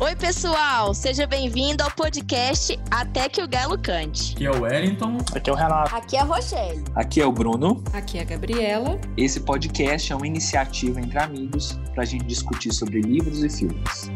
Oi, pessoal! Seja bem-vindo ao podcast Até que o Galo Cante. Aqui é o Wellington. Aqui é o Renato. Aqui é a Rochelle. Aqui é o Bruno. Aqui é a Gabriela. Esse podcast é uma iniciativa entre amigos para a gente discutir sobre livros e filmes.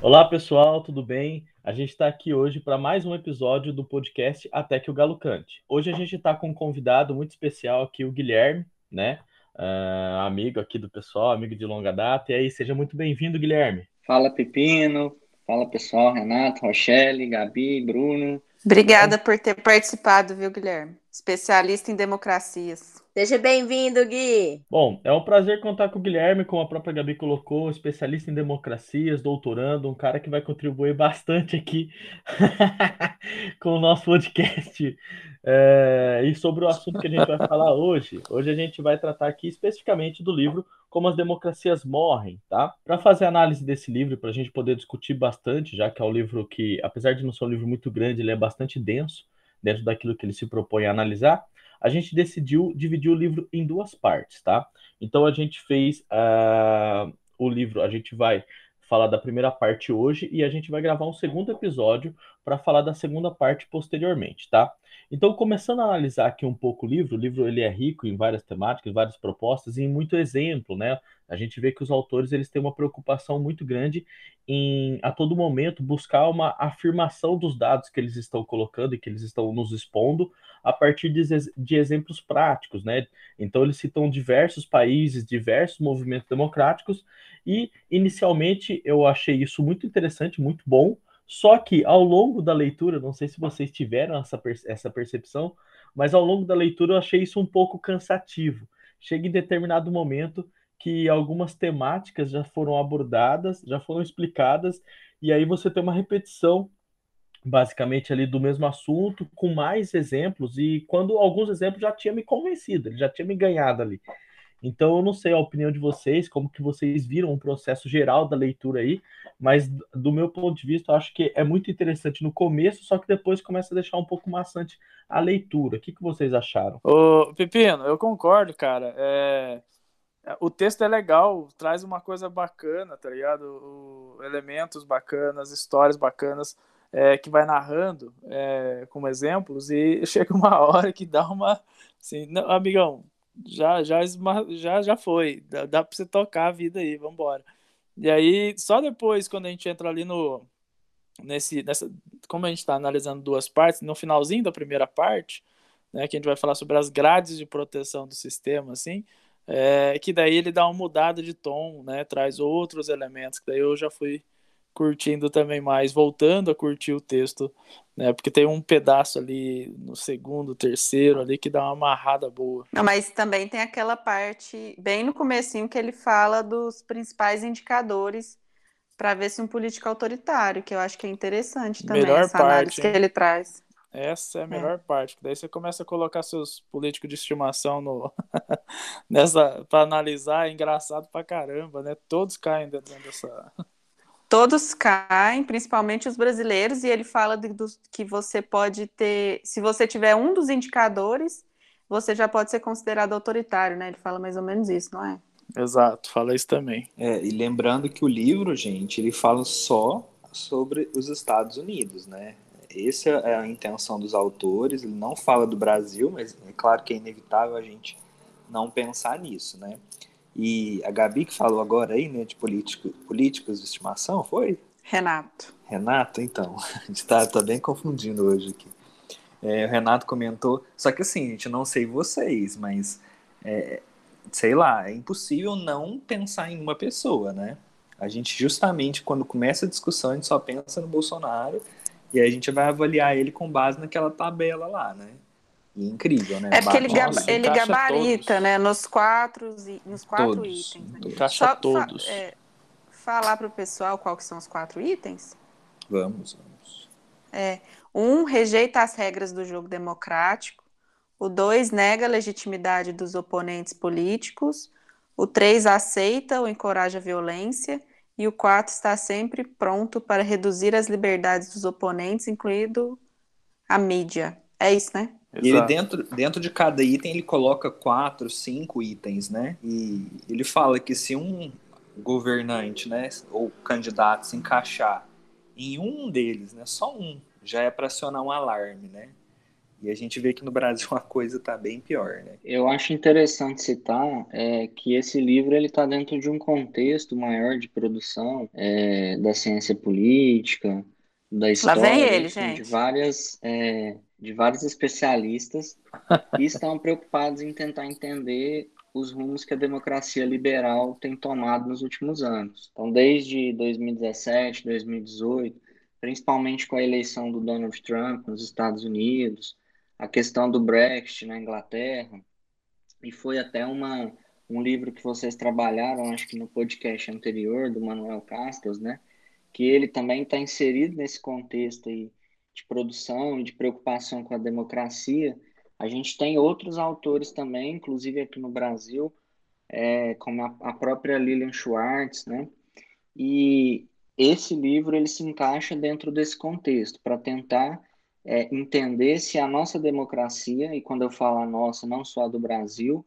Olá, pessoal, tudo bem? A gente está aqui hoje para mais um episódio do podcast Até que o Galo Cante. Hoje a gente está com um convidado muito especial aqui, o Guilherme, né? Uh, amigo aqui do pessoal, amigo de longa data. E aí, seja muito bem-vindo, Guilherme. Fala, Pepino. Fala, pessoal. Renato, Rochelle, Gabi, Bruno. Obrigada por ter participado, viu, Guilherme? Especialista em democracias. Seja bem-vindo, Gui. Bom, é um prazer contar com o Guilherme, como a própria Gabi colocou, especialista em democracias, doutorando, um cara que vai contribuir bastante aqui com o nosso podcast. É, e sobre o assunto que a gente vai falar hoje, hoje a gente vai tratar aqui especificamente do livro Como as Democracias Morrem, tá? Para fazer análise desse livro, para a gente poder discutir bastante, já que é um livro que, apesar de não ser um livro muito grande, ele é bastante denso dentro daquilo que ele se propõe a analisar a gente decidiu dividir o livro em duas partes, tá? Então a gente fez uh, o livro, a gente vai falar da primeira parte hoje e a gente vai gravar um segundo episódio para falar da segunda parte posteriormente, tá? Então, começando a analisar aqui um pouco o livro, o livro ele é rico em várias temáticas, várias propostas e em muito exemplo, né? A gente vê que os autores eles têm uma preocupação muito grande em a todo momento buscar uma afirmação dos dados que eles estão colocando e que eles estão nos expondo a partir de, de exemplos práticos, né? Então eles citam diversos países, diversos movimentos democráticos e inicialmente eu achei isso muito interessante, muito bom. Só que ao longo da leitura, não sei se vocês tiveram essa, essa percepção, mas ao longo da leitura eu achei isso um pouco cansativo. Chega em determinado momento que algumas temáticas já foram abordadas, já foram explicadas, e aí você tem uma repetição basicamente ali do mesmo assunto, com mais exemplos, e quando alguns exemplos já tinha me convencido, ele já tinha me ganhado ali. Então eu não sei a opinião de vocês, como que vocês viram o processo geral da leitura aí, mas do meu ponto de vista, eu acho que é muito interessante no começo, só que depois começa a deixar um pouco maçante a leitura. O que, que vocês acharam? Ô, Pepino, eu concordo, cara. É... O texto é legal, traz uma coisa bacana, tá ligado? O... Elementos bacanas, histórias bacanas é, que vai narrando é, como exemplos e chega uma hora que dá uma assim, não, amigão, já já já já foi, dá, dá para você tocar a vida aí, vamos embora. E aí só depois quando a gente entra ali no nesse nessa como a gente está analisando duas partes, no finalzinho da primeira parte, né, que a gente vai falar sobre as grades de proteção do sistema, assim, é, que daí ele dá uma mudada de tom, né, traz outros elementos que daí eu já fui curtindo também mais, voltando a curtir o texto, né? Porque tem um pedaço ali no segundo, terceiro ali que dá uma amarrada boa. Não, mas também tem aquela parte bem no comecinho que ele fala dos principais indicadores para ver se um político autoritário, que eu acho que é interessante também melhor essa parte, que ele traz. Essa é a melhor é. parte, daí você começa a colocar seus políticos de estimação no nessa para analisar, é engraçado pra caramba, né? Todos caem dentro dessa todos caem, principalmente os brasileiros, e ele fala de, do, que você pode ter, se você tiver um dos indicadores, você já pode ser considerado autoritário, né? Ele fala mais ou menos isso, não é? Exato, fala isso também. É, e lembrando que o livro, gente, ele fala só sobre os Estados Unidos, né? Essa é a intenção dos autores, ele não fala do Brasil, mas é claro que é inevitável a gente não pensar nisso, né? E a Gabi que falou agora aí, né, de político, políticos de estimação, foi? Renato. Renato, então. A gente tá, tá bem confundindo hoje aqui. É, o Renato comentou, só que assim, gente, não sei vocês, mas é, sei lá, é impossível não pensar em uma pessoa, né? A gente justamente quando começa a discussão, a gente só pensa no Bolsonaro e a gente vai avaliar ele com base naquela tabela lá, né? E incrível, né? É porque ele, Nossa, ele gabarita, todos. né? Nos quatro, nos quatro todos. itens. Né? Encaixa Só todos. Fa é, falar para o pessoal qual que são os quatro itens? Vamos, vamos. É, um, rejeita as regras do jogo democrático. O dois, nega a legitimidade dos oponentes políticos. O três, aceita ou encoraja a violência. E o quatro, está sempre pronto para reduzir as liberdades dos oponentes, incluindo a mídia. É isso, né? E ele dentro, dentro de cada item ele coloca quatro, cinco itens, né? E ele fala que se um governante, né, ou candidato se encaixar em um deles, né, só um, já é para acionar um alarme, né? E a gente vê que no Brasil a coisa está bem pior, né? Eu acho interessante citar é, que esse livro ele está dentro de um contexto maior de produção é, da ciência política, da história, Lá vem ele, enfim, gente. de várias é, de vários especialistas que estão preocupados em tentar entender os rumos que a democracia liberal tem tomado nos últimos anos. Então, desde 2017, 2018, principalmente com a eleição do Donald Trump nos Estados Unidos, a questão do Brexit na Inglaterra, e foi até uma, um livro que vocês trabalharam, acho que no podcast anterior, do Manuel Castros, né? Que ele também está inserido nesse contexto aí de produção e de preocupação com a democracia. A gente tem outros autores também, inclusive aqui no Brasil, é, como a, a própria Lilian Schwartz, né? E esse livro ele se encaixa dentro desse contexto para tentar é, entender se a nossa democracia, e quando eu falo a nossa, não só a do Brasil,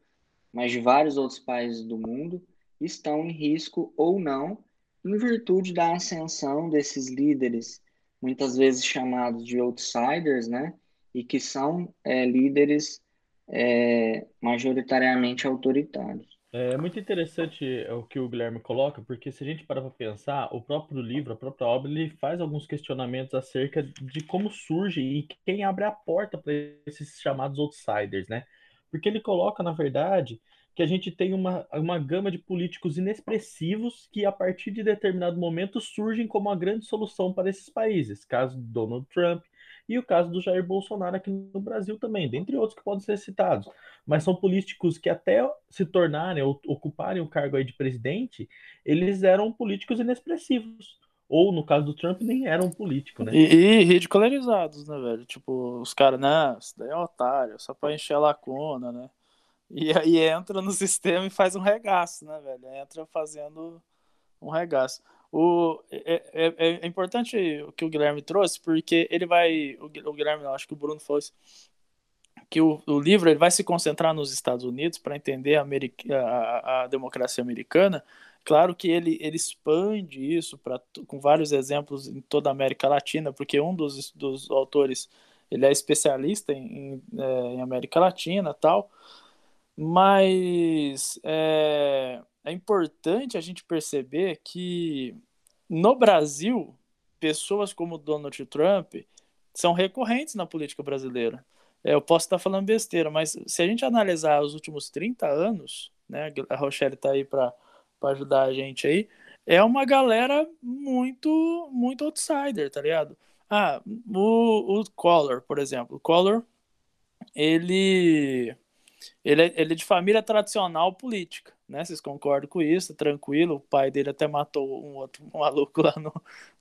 mas de vários outros países do mundo, estão em risco ou não, em virtude da ascensão desses líderes, muitas vezes chamados de outsiders, né? E que são é, líderes é, majoritariamente autoritários. É muito interessante o que o Guilherme coloca, porque se a gente parar para pensar, o próprio livro, a própria obra, ele faz alguns questionamentos acerca de como surge e quem abre a porta para esses chamados outsiders, né? Porque ele coloca, na verdade, que a gente tem uma, uma gama de políticos inexpressivos que, a partir de determinado momento, surgem como a grande solução para esses países. Caso do Donald Trump e o caso do Jair Bolsonaro aqui no Brasil também, dentre outros que podem ser citados. Mas são políticos que, até se tornarem ou ocuparem o cargo aí de presidente, eles eram políticos inexpressivos. Ou, no caso do Trump, nem eram político, né? E, e ridicularizados, né, velho? Tipo, os caras, não, isso daí é otário, só pra encher a lacuna, né? E aí entra no sistema e faz um regaço, né, velho? Entra fazendo um regaço. O, é, é, é importante o que o Guilherme trouxe, porque ele vai. O Guilherme, não, acho que o Bruno falou isso, que o, o livro ele vai se concentrar nos Estados Unidos para entender a, a, a, democracia americana. Claro que ele, ele expande isso pra, com vários exemplos em toda a América Latina, porque um dos, dos autores ele é especialista em, em, é, em América Latina tal. Mas é, é importante a gente perceber que no Brasil, pessoas como Donald Trump são recorrentes na política brasileira. É, eu posso estar falando besteira, mas se a gente analisar os últimos 30 anos, né, a Rochelle está aí para ajudar a gente aí, é uma galera muito, muito outsider, tá ligado? Ah, o, o Collor, por exemplo. O Collor, ele ele é, ele é de família tradicional política, né? Vocês concordam com isso? Tranquilo. O pai dele até matou um outro maluco lá no,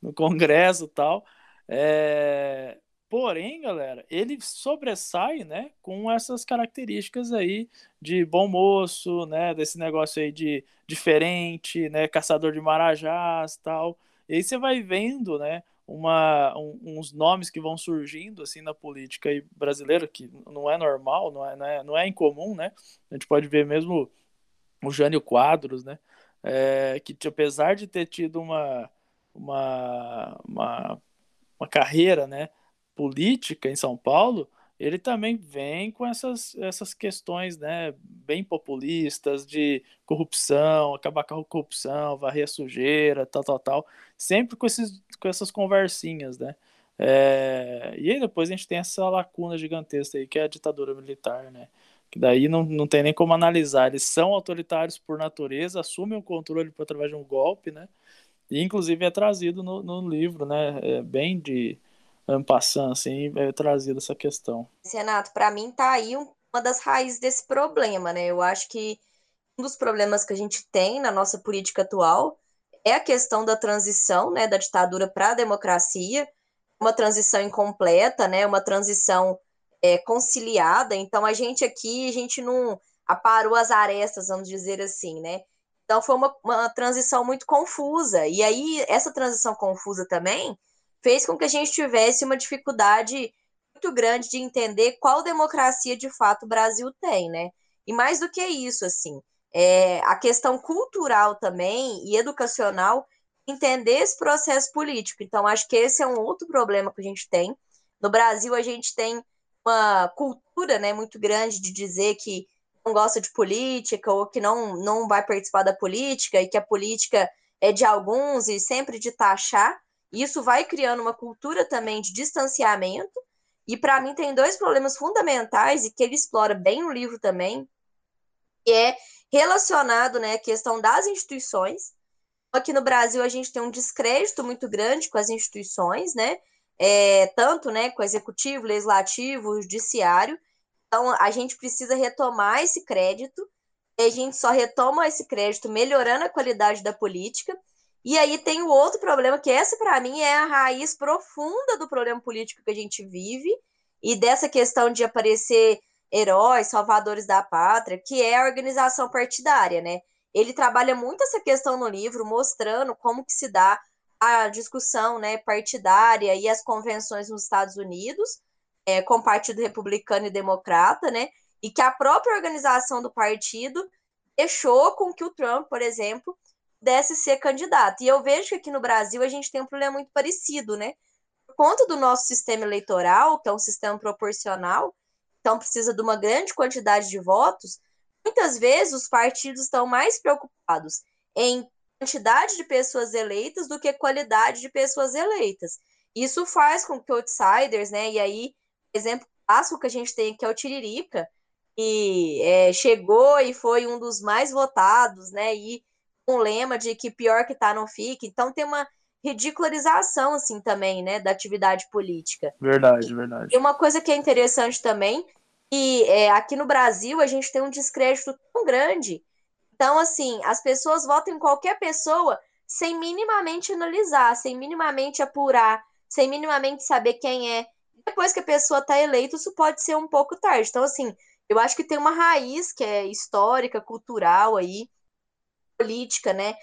no Congresso e tal. É... Porém, galera, ele sobressai, né, com essas características aí de bom moço, né, desse negócio aí de diferente, né, caçador de marajás, tal. E aí você vai vendo, né, uma, um, uns nomes que vão surgindo assim na política brasileira, que não é normal, não é, não é, não é incomum, né? A gente pode ver mesmo o Jânio Quadros, né? É, que apesar de ter tido uma, uma, uma, uma carreira né, política em São Paulo, ele também vem com essas, essas questões né, bem populistas de corrupção, acabar com a corrupção, varrer a sujeira, tal, tal, tal, sempre com, esses, com essas conversinhas, né? É, e aí depois a gente tem essa lacuna gigantesca aí, que é a ditadura militar, né? Que daí não, não tem nem como analisar. Eles são autoritários por natureza, assumem o controle por através de um golpe, né? E inclusive é trazido no, no livro, né? É bem de passando assim, é trazido essa questão. Renato, para mim tá aí uma das raízes desse problema, né? Eu acho que um dos problemas que a gente tem na nossa política atual é a questão da transição, né, da ditadura para a democracia, uma transição incompleta, né, uma transição é, conciliada. Então a gente aqui, a gente não aparou as arestas, vamos dizer assim, né? Então foi uma, uma transição muito confusa. E aí essa transição confusa também fez com que a gente tivesse uma dificuldade muito grande de entender qual democracia de fato o Brasil tem, né? E mais do que isso, assim, é, a questão cultural também e educacional entender esse processo político. Então, acho que esse é um outro problema que a gente tem. No Brasil, a gente tem uma cultura né, muito grande de dizer que não gosta de política ou que não, não vai participar da política e que a política é de alguns e sempre de taxar. Isso vai criando uma cultura também de distanciamento. E para mim tem dois problemas fundamentais e que ele explora bem no livro também, que é relacionado né, à questão das instituições. Aqui no Brasil a gente tem um descrédito muito grande com as instituições, né? É, tanto né, com o executivo, legislativo, judiciário. Então a gente precisa retomar esse crédito. E a gente só retoma esse crédito melhorando a qualidade da política. E aí tem o outro problema, que essa, para mim, é a raiz profunda do problema político que a gente vive, e dessa questão de aparecer heróis, salvadores da pátria, que é a organização partidária, né? Ele trabalha muito essa questão no livro, mostrando como que se dá a discussão né, partidária e as convenções nos Estados Unidos, é, com o Partido Republicano e Democrata, né? E que a própria organização do partido deixou com que o Trump, por exemplo, pudesse ser candidato. E eu vejo que aqui no Brasil a gente tem um problema muito parecido, né? Por conta do nosso sistema eleitoral, que é um sistema proporcional, então precisa de uma grande quantidade de votos, muitas vezes os partidos estão mais preocupados em quantidade de pessoas eleitas do que qualidade de pessoas eleitas. Isso faz com que outsiders, né? E aí, exemplo clássico que a gente tem aqui é o Tiririca, que é, chegou e foi um dos mais votados, né? E com um lema de que pior que tá não fica. Então tem uma ridicularização, assim, também, né, da atividade política. Verdade, verdade. E uma coisa que é interessante também, que é, aqui no Brasil a gente tem um descrédito tão grande. Então, assim, as pessoas votam em qualquer pessoa sem minimamente analisar, sem minimamente apurar, sem minimamente saber quem é. Depois que a pessoa está eleita, isso pode ser um pouco tarde. Então, assim, eu acho que tem uma raiz que é histórica, cultural aí, política, né,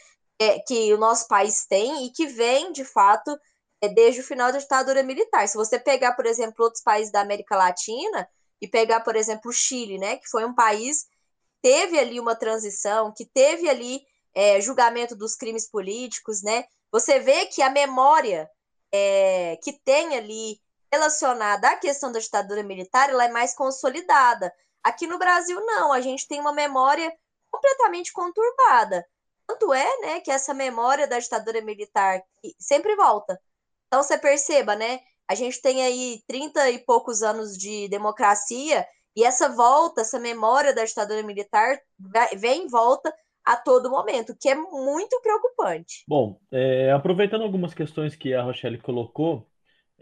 é, que o nosso país tem e que vem, de fato, é, desde o final da ditadura militar. Se você pegar, por exemplo, outros países da América Latina e pegar, por exemplo, o Chile, né, que foi um país que teve ali uma transição, que teve ali é, julgamento dos crimes políticos, né, você vê que a memória é, que tem ali relacionada à questão da ditadura militar, ela é mais consolidada. Aqui no Brasil, não, a gente tem uma memória completamente conturbada. Tanto é, né, que essa memória da ditadura militar sempre volta. Então você perceba, né, a gente tem aí 30 e poucos anos de democracia e essa volta, essa memória da ditadura militar vem em volta a todo momento, que é muito preocupante. Bom, é, aproveitando algumas questões que a Rochelle colocou,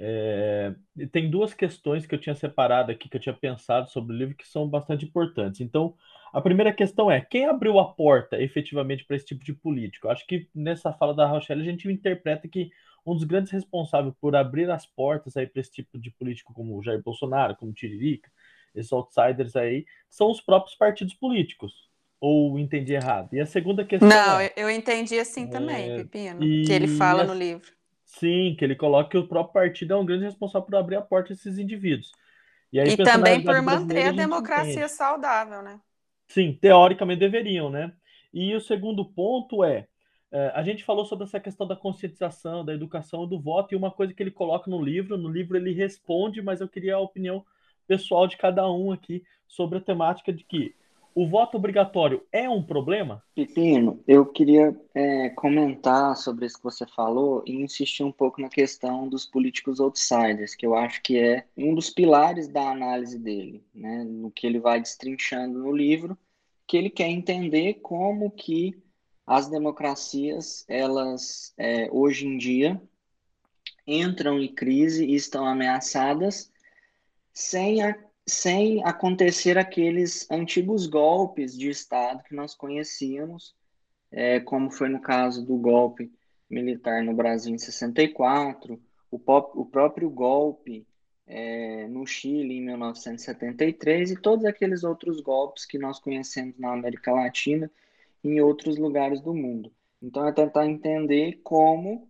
é, tem duas questões que eu tinha separado aqui, que eu tinha pensado sobre o livro, que são bastante importantes. Então, a primeira questão é: quem abriu a porta efetivamente para esse tipo de político? Acho que nessa fala da Rochelle a gente interpreta que um dos grandes responsáveis por abrir as portas aí para esse tipo de político, como o Jair Bolsonaro, como Tiririca, esses outsiders aí, são os próprios partidos políticos. Ou entendi errado? E a segunda questão. Não, é, eu entendi assim também, é, Pepino, e... que ele fala no livro. Sim, que ele coloca que o próprio partido é um grande responsável por abrir a porta a esses indivíduos. E, aí, e também por manter a democracia saudável, né? Sim, teoricamente deveriam, né? E o segundo ponto é, é, a gente falou sobre essa questão da conscientização, da educação do voto, e uma coisa que ele coloca no livro, no livro ele responde, mas eu queria a opinião pessoal de cada um aqui sobre a temática de que o voto obrigatório é um problema? Pepino, eu queria é, comentar sobre isso que você falou e insistir um pouco na questão dos políticos outsiders, que eu acho que é um dos pilares da análise dele, né, no que ele vai destrinchando no livro, que ele quer entender como que as democracias, elas, é, hoje em dia, entram em crise e estão ameaçadas sem a sem acontecer aqueles antigos golpes de Estado que nós conhecíamos, é, como foi no caso do golpe militar no Brasil em 64, o, pop, o próprio golpe é, no Chile em 1973 e todos aqueles outros golpes que nós conhecemos na América Latina e em outros lugares do mundo. Então, é tentar entender como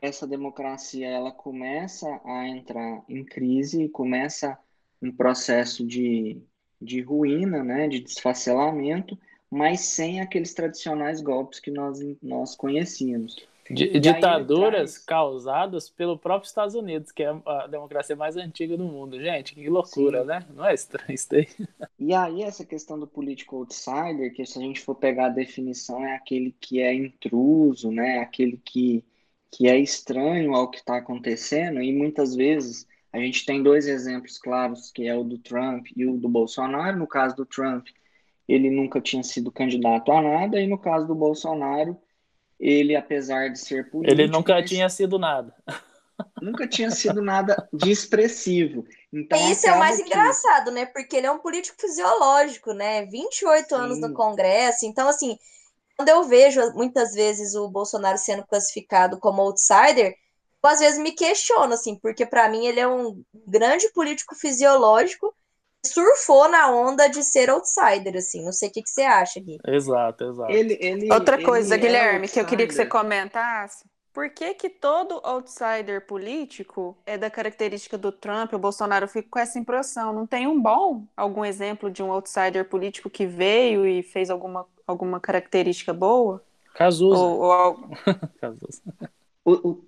essa democracia ela começa a entrar em crise, começa um processo de, de ruína, né, de desfacelamento, mas sem aqueles tradicionais golpes que nós, nós conhecíamos. D ditaduras traz... causadas pelo próprio Estados Unidos, que é a democracia mais antiga do mundo. Gente, que loucura, Sim. né? Não é estranho isso aí? E aí, essa questão do político outsider, que se a gente for pegar a definição, é aquele que é intruso, né? Aquele que, que é estranho ao que está acontecendo, e muitas vezes a gente tem dois exemplos claros, que é o do Trump e o do Bolsonaro. No caso do Trump, ele nunca tinha sido candidato a nada, e no caso do Bolsonaro, ele, apesar de ser político... Ele nunca tinha sido nada. Nunca tinha sido nada de expressivo. Então, isso é o mais que... engraçado, né? Porque ele é um político fisiológico, né? 28 Sim. anos no Congresso. Então, assim, quando eu vejo muitas vezes o Bolsonaro sendo classificado como outsider, eu às vezes me questiono, assim, porque para mim ele é um grande político fisiológico surfou na onda de ser outsider, assim. Não sei o que, que você acha, Gui. Exato, exato. Ele, ele, Outra ele coisa, é Guilherme, que eu queria que você comentasse. Por que, que todo outsider político é da característica do Trump? O Bolsonaro fica com essa impressão. Não tem um bom, algum exemplo de um outsider político que veio e fez alguma, alguma característica boa? Cazuza. Ou, ou... Cazuza. O, o,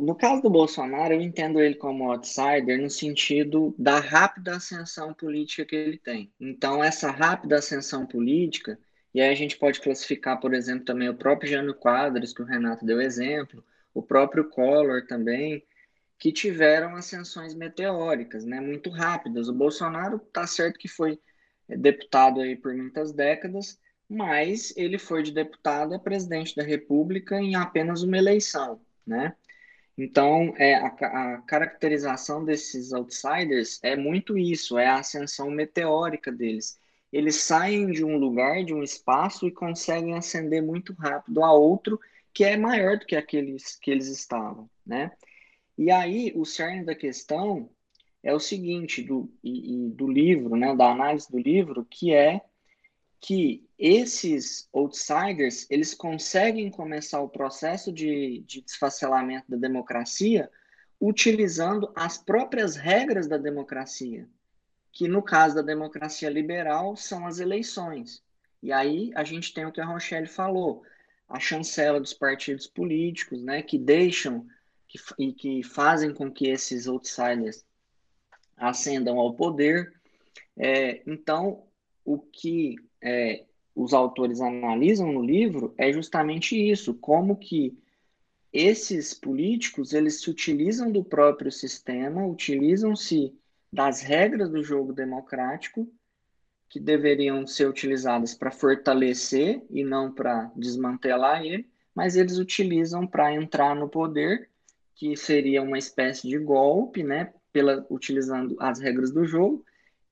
o, no caso do Bolsonaro, eu entendo ele como outsider no sentido da rápida ascensão política que ele tem. Então, essa rápida ascensão política, e aí a gente pode classificar, por exemplo, também o próprio Jânio Quadros, que o Renato deu exemplo, o próprio Collor também, que tiveram ascensões meteóricas, né, muito rápidas. O Bolsonaro está certo que foi deputado aí por muitas décadas, mas ele foi de deputado a presidente da República em apenas uma eleição né? Então, é, a, a, caracterização desses outsiders é muito isso, é a ascensão meteórica deles. Eles saem de um lugar, de um espaço e conseguem ascender muito rápido a outro que é maior do que aqueles que eles estavam, né? E aí, o cerne da questão é o seguinte, do, e, e do livro, né, da análise do livro, que é que esses outsiders eles conseguem começar o processo de, de desfacelamento da democracia utilizando as próprias regras da democracia, que no caso da democracia liberal são as eleições. E aí a gente tem o que a Rochelle falou, a chancela dos partidos políticos, né, que deixam que, e que fazem com que esses outsiders ascendam ao poder. É, então, o que é, os autores analisam no livro é justamente isso, como que esses políticos eles se utilizam do próprio sistema, utilizam-se das regras do jogo democrático que deveriam ser utilizadas para fortalecer e não para desmantelar ele, mas eles utilizam para entrar no poder, que seria uma espécie de golpe, né, pela utilizando as regras do jogo,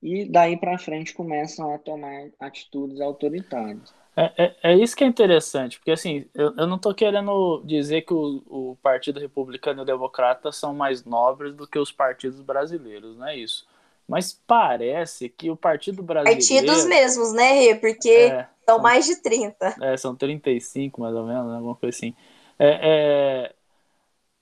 e daí para frente começam a tomar atitudes autoritárias. É, é, é, isso que é interessante, porque assim, eu, eu não estou querendo dizer que o, o, Partido Republicano e o Democrata são mais nobres do que os partidos brasileiros, não é isso. Mas parece que o Partido Brasileiro. Partidos mesmos, né, Rê? Porque é, são, são mais de 30. É, são 35, mais ou menos, alguma coisa assim. É, é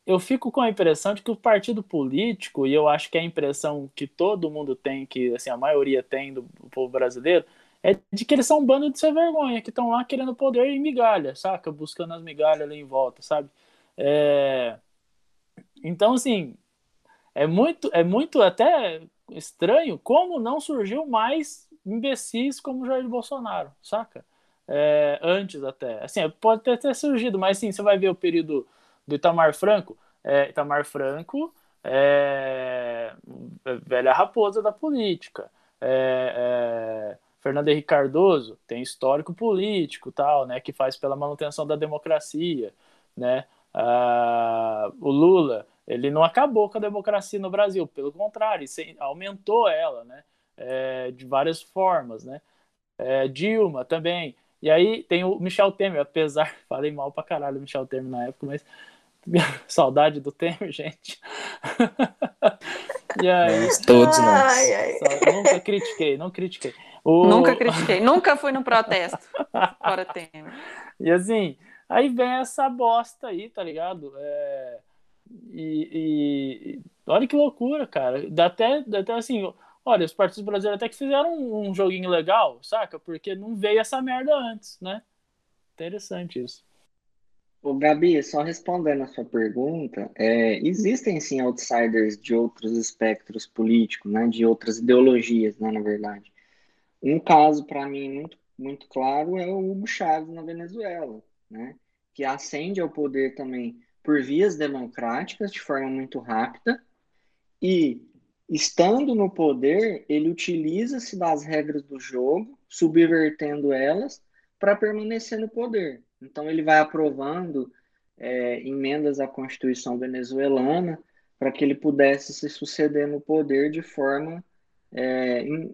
eu fico com a impressão de que o partido político, e eu acho que é a impressão que todo mundo tem, que assim, a maioria tem do, povo brasileiro, é de que eles são um bando de ser vergonha, que estão lá querendo poder e migalha, saca? Buscando as migalhas ali em volta, sabe? É... Então, assim, é muito, é muito até estranho como não surgiu mais imbecis como Jair Bolsonaro, saca? É, antes até. Assim, pode ter, ter surgido, mas sim, você vai ver o período do Itamar Franco. É, Itamar Franco é, velha raposa da política. É, é, Fernando Henrique Cardoso tem histórico político, tal, né, que faz pela manutenção da democracia, né? Ah, o Lula, ele não acabou com a democracia no Brasil, pelo contrário, aumentou ela, né? É, de várias formas, né? É, Dilma também. E aí tem o Michel Temer, apesar, falei mal pra caralho do Michel Temer na época, mas Saudade do Temer, gente. e aí, todos nós. Nunca critiquei, não critiquei. O... Nunca critiquei, nunca fui no protesto. Fora Temer. E assim, aí vem essa bosta aí, tá ligado? É... E, e, olha que loucura, cara. Dá até, dá até assim, olha, os partidos brasileiros até que fizeram um, um joguinho legal, saca? Porque não veio essa merda antes, né? Interessante isso. O Gabi, só respondendo a sua pergunta, é, existem sim outsiders de outros espectros políticos, né, de outras ideologias, né, na verdade. Um caso para mim muito, muito claro é o Hugo Chávez na Venezuela, né, que ascende ao poder também por vias democráticas de forma muito rápida e estando no poder, ele utiliza-se das regras do jogo, subvertendo elas para permanecer no poder. Então, ele vai aprovando é, emendas à Constituição venezuelana para que ele pudesse se suceder no poder de forma é, in,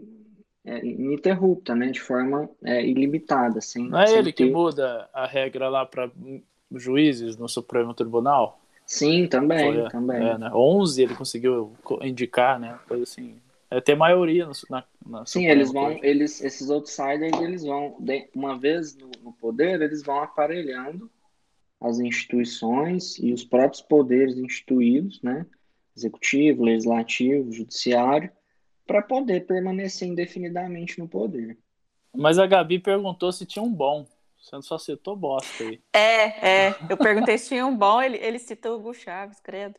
é, ininterrupta, né? de forma é, ilimitada. Sem, Não é sem ele ter... que muda a regra lá para juízes no Supremo Tribunal? Sim, também. Foi, também. É, né? 11 ele conseguiu indicar, né? Coisa assim. É ter maioria no, na, na Sim, eles vão, eles, esses outsiders, eles vão, uma vez no, no, poder, eles vão aparelhando as instituições e os próprios poderes instituídos, né? Executivo, legislativo, judiciário, para poder permanecer indefinidamente no poder. Mas a Gabi perguntou se tinha um bom. Você só citou bosta aí. É, é. Eu perguntei se tinha um bom, ele, ele citou o Hugo Chaves, credo.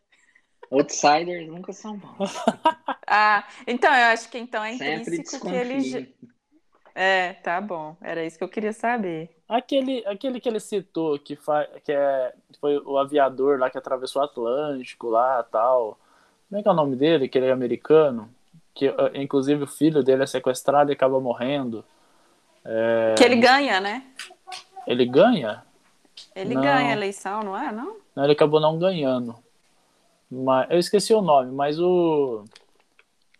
Outsiders nunca são bons. ah, então eu acho que então é intrínseco que ele. É, tá bom. Era isso que eu queria saber. Aquele, aquele que ele citou, que, fa... que é... foi o aviador lá que atravessou o Atlântico lá tal. Como é que é o nome dele? Que ele é americano. Que, ah, inclusive, o filho dele é sequestrado e acaba morrendo. É... Que ele ganha, né? Ele ganha? Ele não. ganha a eleição, não é? Não? Não, ele acabou não ganhando. Mas, eu esqueci o nome, mas o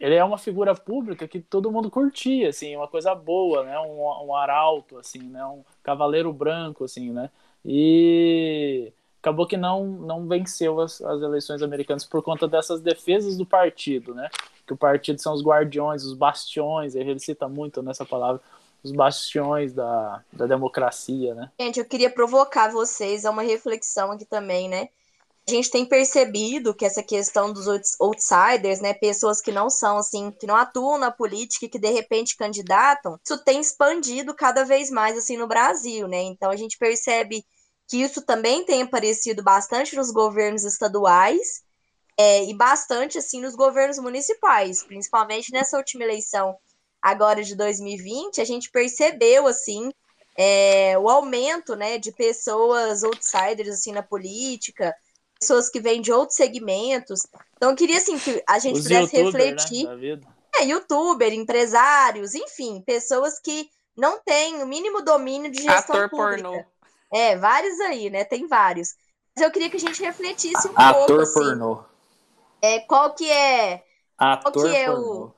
ele é uma figura pública que todo mundo curtia, assim, uma coisa boa, né? Um, um arauto, assim, né? Um cavaleiro branco, assim, né? E acabou que não não venceu as, as eleições americanas por conta dessas defesas do partido, né? Que o partido são os guardiões, os bastiões, ele cita muito nessa palavra, os bastiões da, da democracia, né? Gente, eu queria provocar vocês a uma reflexão aqui também, né? A gente tem percebido que essa questão dos outsiders, né, pessoas que não são assim, que não atuam na política e que de repente candidatam, isso tem expandido cada vez mais assim no Brasil, né? Então a gente percebe que isso também tem aparecido bastante nos governos estaduais é, e bastante assim nos governos municipais, principalmente nessa última eleição agora de 2020, a gente percebeu assim é, o aumento, né, de pessoas outsiders assim na política pessoas que vêm de outros segmentos. Então, eu queria, assim, que a gente Os pudesse né, refletir. Né, é, youtuber, empresários, enfim, pessoas que não têm o mínimo domínio de gestão Ator pública. pornô. É, vários aí, né? Tem vários. Mas eu queria que a gente refletisse um Ator pouco. Assim, pornô. É, qual que é. Ator qual que é pornô. o.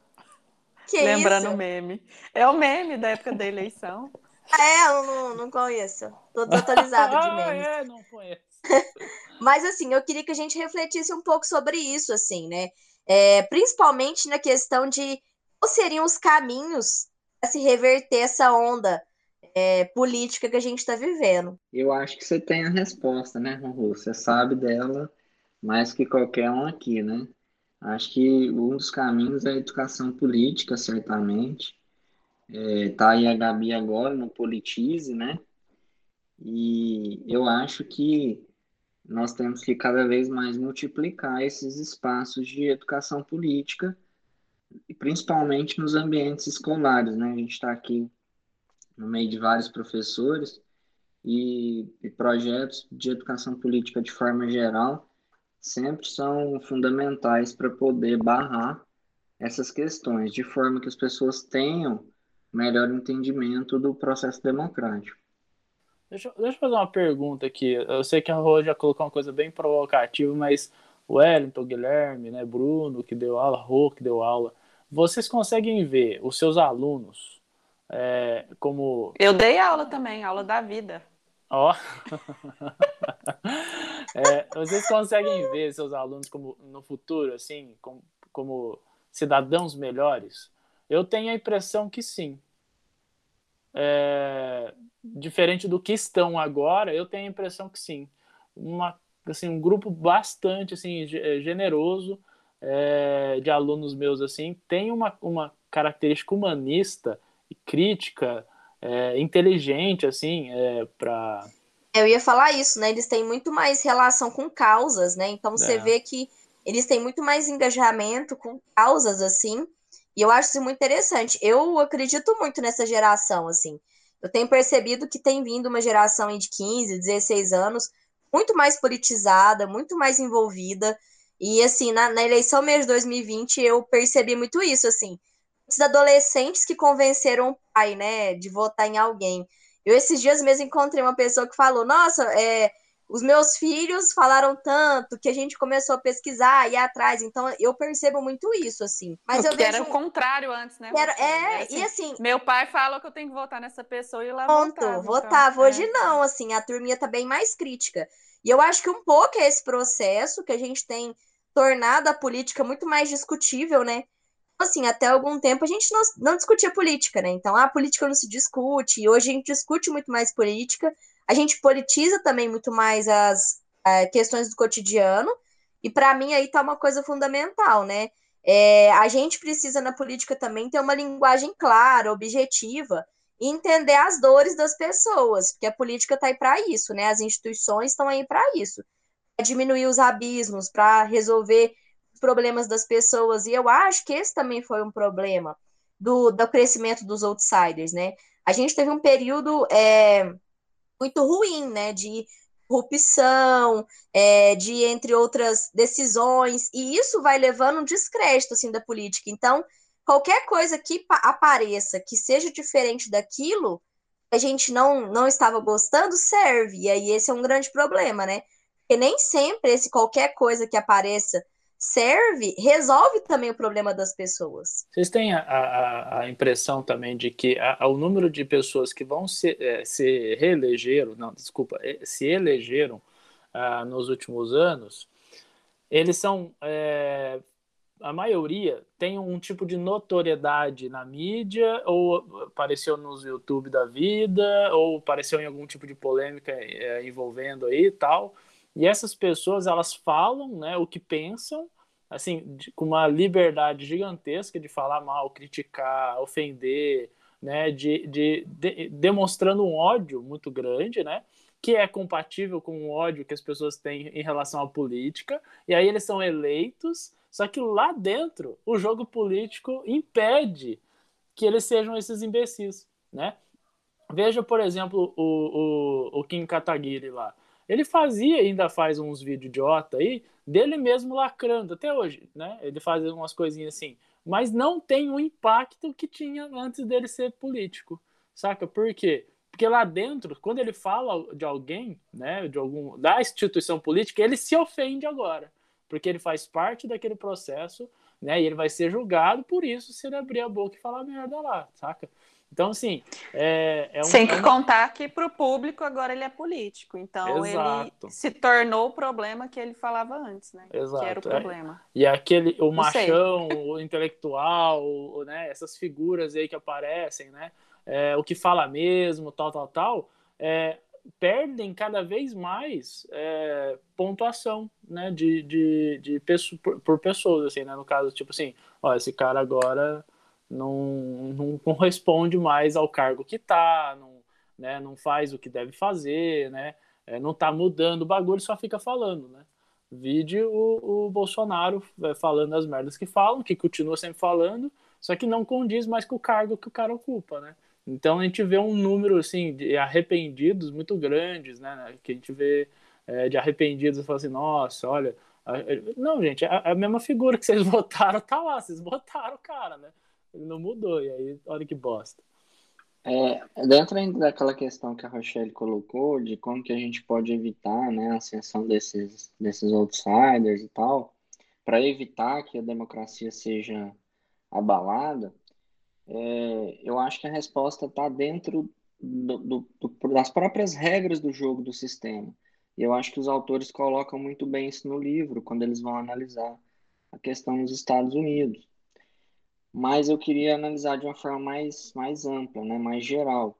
Que é Lembrando o meme. É o meme da época da eleição. É, eu não, não conheço. Tô desatualizado de ah, memes. é, não conheço. Mas assim, eu queria que a gente refletisse um pouco sobre isso, assim, né? É, principalmente na questão de quais seriam os caminhos para se reverter essa onda é, política que a gente está vivendo. Eu acho que você tem a resposta, né, Ronru? Você sabe dela mais que qualquer um aqui, né? Acho que um dos caminhos é a educação política, certamente. É, tá aí a Gabi agora no Politize, né? E eu acho que nós temos que cada vez mais multiplicar esses espaços de educação política, principalmente nos ambientes escolares, né? A gente está aqui no meio de vários professores e, e projetos de educação política de forma geral sempre são fundamentais para poder barrar essas questões, de forma que as pessoas tenham melhor entendimento do processo democrático. Deixa, deixa eu fazer uma pergunta aqui. Eu sei que a Rô já colocou uma coisa bem provocativa, mas o Wellington, Guilherme, né, Bruno, que deu aula, Rô, que deu aula, vocês conseguem ver os seus alunos é, como. Eu dei aula também, aula da vida. Ó. é, vocês conseguem ver seus alunos como no futuro, assim, como, como cidadãos melhores? Eu tenho a impressão que sim. É, diferente do que estão agora, eu tenho a impressão que sim. Uma, assim, um grupo bastante assim, generoso, é, de alunos meus assim tem uma, uma característica humanista e crítica, é, inteligente, assim, é, para. Eu ia falar isso, né? Eles têm muito mais relação com causas, né? Então você é. vê que eles têm muito mais engajamento com causas, assim. E eu acho isso muito interessante. Eu acredito muito nessa geração, assim. Eu tenho percebido que tem vindo uma geração de 15, 16 anos muito mais politizada, muito mais envolvida. E, assim, na, na eleição mesmo de 2020, eu percebi muito isso, assim. Os adolescentes que convenceram o pai, né, de votar em alguém. Eu, esses dias mesmo, encontrei uma pessoa que falou: Nossa, é, os meus filhos falaram tanto que a gente começou a pesquisar e atrás. Então, eu percebo muito isso, assim. Mas eu vejo... era o contrário antes, né? Era, é, era assim, e assim... Meu pai falou que eu tenho que votar nessa pessoa e lá Pronto, votava. votava. Então, Hoje é. não, assim, a turminha tá bem mais crítica. E eu acho que um pouco é esse processo que a gente tem tornado a política muito mais discutível, né? Assim, até algum tempo a gente não, não discutia política, né? Então, a política não se discute, e hoje a gente discute muito mais política, a gente politiza também muito mais as é, questões do cotidiano, e para mim aí tá uma coisa fundamental, né? É, a gente precisa na política também ter uma linguagem clara, objetiva, e entender as dores das pessoas, porque a política está aí para isso, né? As instituições estão aí para isso, para diminuir os abismos, para resolver os problemas das pessoas. E eu acho que esse também foi um problema do, do crescimento dos outsiders, né? A gente teve um período é, muito ruim, né? De corrupção, é, de entre outras decisões, e isso vai levando um descrédito assim da política. Então, qualquer coisa que apareça que seja diferente daquilo a gente não, não estava gostando serve. E aí esse é um grande problema, né? Porque nem sempre esse qualquer coisa que apareça serve, resolve também o problema das pessoas. Vocês têm a, a, a impressão também de que a, o número de pessoas que vão se, é, se reelegeram, não, desculpa, é, se elegeram ah, nos últimos anos, eles são é, a maioria tem um tipo de notoriedade na mídia, ou apareceu nos YouTube da vida, ou apareceu em algum tipo de polêmica é, envolvendo aí e tal. E essas pessoas, elas falam né, o que pensam, assim, de, com uma liberdade gigantesca de falar mal, criticar, ofender, né, de, de, de, demonstrando um ódio muito grande, né, que é compatível com o ódio que as pessoas têm em relação à política, e aí eles são eleitos, só que lá dentro, o jogo político impede que eles sejam esses imbecis, né? Veja, por exemplo, o, o, o Kim Kataguiri lá. Ele fazia, ainda faz uns vídeos idiota aí, dele mesmo lacrando, até hoje, né? Ele faz umas coisinhas assim, mas não tem o impacto que tinha antes dele ser político, saca? Por quê? Porque lá dentro, quando ele fala de alguém, né, de algum da instituição política, ele se ofende agora porque ele faz parte daquele processo, né? E ele vai ser julgado por isso se ele abrir a boca e falar merda lá, saca? Então, assim, é, é um, Sem que é contar que para o público agora ele é político. Então, Exato. ele se tornou o problema que ele falava antes, né? Exato. Que era o é. problema. É. E aquele, o machão, o intelectual, o, né? Essas figuras aí que aparecem, né? É, o que fala mesmo, tal, tal, tal. É, perdem cada vez mais pontuação, né, de, de, de por, por, pessoas, assim, né, no caso, tipo assim, ó, esse cara agora não, não corresponde mais ao cargo que tá, não, né, não faz o que deve fazer, né, é, não tá mudando o bagulho, só fica falando, né. Vide o, o Bolsonaro é, falando as merdas que falam, que continua sempre falando, só que não condiz mais com o cargo que o cara ocupa, né. Então a gente vê um número assim de arrependidos muito grandes, né? Que a gente vê é, de arrependidos e fala assim, nossa, olha, não, gente, a, a, mesma figura que vocês votaram tá lá, vocês votaram o cara, né? Ele não mudou, e aí olha que bosta. É, dentro ainda daquela questão que a Rochelle colocou, de como que a gente pode evitar né, a ascensão desses, desses outsiders e tal, para evitar que a democracia seja abalada, é, eu acho que a resposta está dentro do, do, do, das próprias regras do jogo do sistema. E eu acho que os autores colocam muito bem isso no livro, quando eles vão analisar a questão nos Estados Unidos. Mas eu queria analisar de uma forma mais, mais ampla, né, mais geral.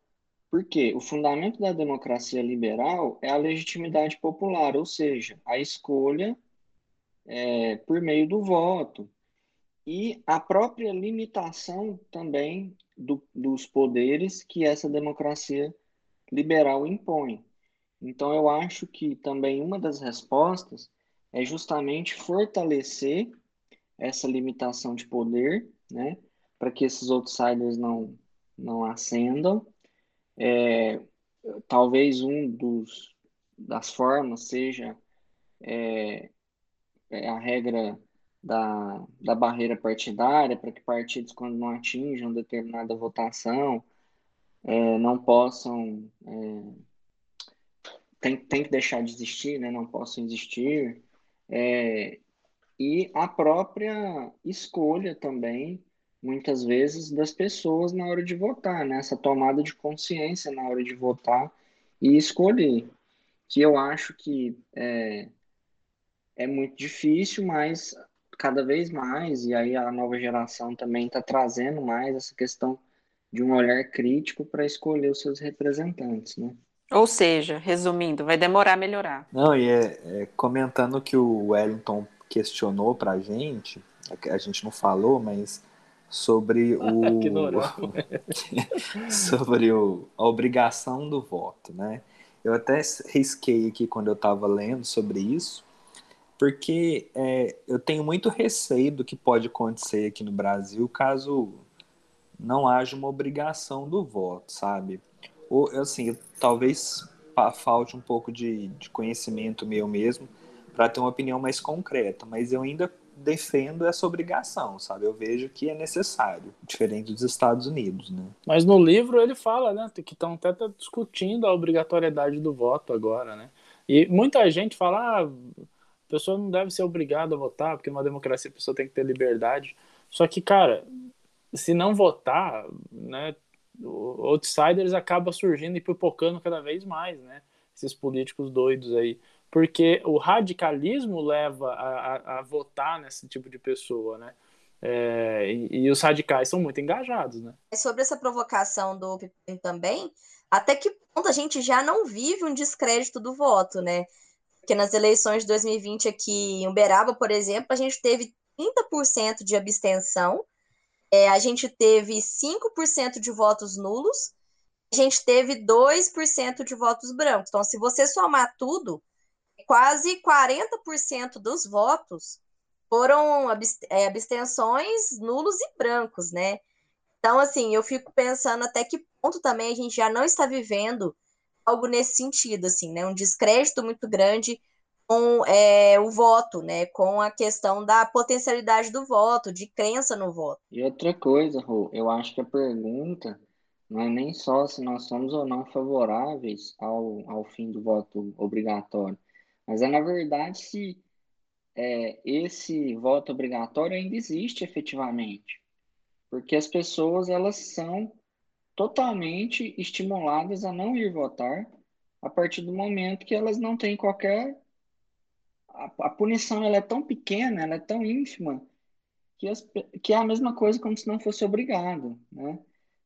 Por quê? O fundamento da democracia liberal é a legitimidade popular, ou seja, a escolha é, por meio do voto. E a própria limitação também do, dos poderes que essa democracia liberal impõe. Então, eu acho que também uma das respostas é justamente fortalecer essa limitação de poder, né, para que esses outsiders não, não ascendam. É, talvez um dos das formas seja é, é a regra da, da barreira partidária, para que partidos, quando não atinjam determinada votação, é, não possam. É, tem, tem que deixar de existir, né? não possam existir. É, e a própria escolha também, muitas vezes, das pessoas na hora de votar, né? essa tomada de consciência na hora de votar e escolher. Que eu acho que é, é muito difícil, mas cada vez mais, e aí a nova geração também está trazendo mais essa questão de um olhar crítico para escolher os seus representantes, né? Ou seja, resumindo, vai demorar a melhorar. Não, e é, é comentando que o Wellington questionou para a gente, a gente não falou, mas sobre o sobre o, a obrigação do voto, né? Eu até risquei aqui quando eu estava lendo sobre isso, porque é, eu tenho muito receio do que pode acontecer aqui no Brasil caso não haja uma obrigação do voto, sabe? Ou, assim, talvez falte um pouco de, de conhecimento meu mesmo para ter uma opinião mais concreta, mas eu ainda defendo essa obrigação, sabe? Eu vejo que é necessário, diferente dos Estados Unidos, né? Mas no livro ele fala, né, que estão até discutindo a obrigatoriedade do voto agora, né? E muita gente fala, ah, a pessoa não deve ser obrigada a votar, porque numa democracia a pessoa tem que ter liberdade. Só que, cara, se não votar, né, outsiders acaba surgindo e pipocando cada vez mais, né? Esses políticos doidos aí. Porque o radicalismo leva a, a, a votar nesse tipo de pessoa, né? É, e, e, os radicais são muito engajados, né? Sobre essa provocação do Pipen também, até que ponto a gente já não vive um descrédito do voto, né? Porque nas eleições de 2020 aqui em Uberaba, por exemplo, a gente teve 30% de abstenção, é, a gente teve 5% de votos nulos, a gente teve 2% de votos brancos. Então, se você somar tudo, quase 40% dos votos foram é, abstenções nulos e brancos, né? Então, assim, eu fico pensando até que ponto também a gente já não está vivendo algo nesse sentido, assim, né? Um descrédito muito grande com é, o voto, né? Com a questão da potencialidade do voto, de crença no voto. E outra coisa, Rô, eu acho que a pergunta não é nem só se nós somos ou não favoráveis ao, ao fim do voto obrigatório, mas é, na verdade, se é, esse voto obrigatório ainda existe efetivamente. Porque as pessoas, elas são totalmente estimuladas a não ir votar a partir do momento que elas não têm qualquer a, a punição ela é tão pequena, ela é tão ínfima, que, as, que é a mesma coisa como se não fosse obrigado, né?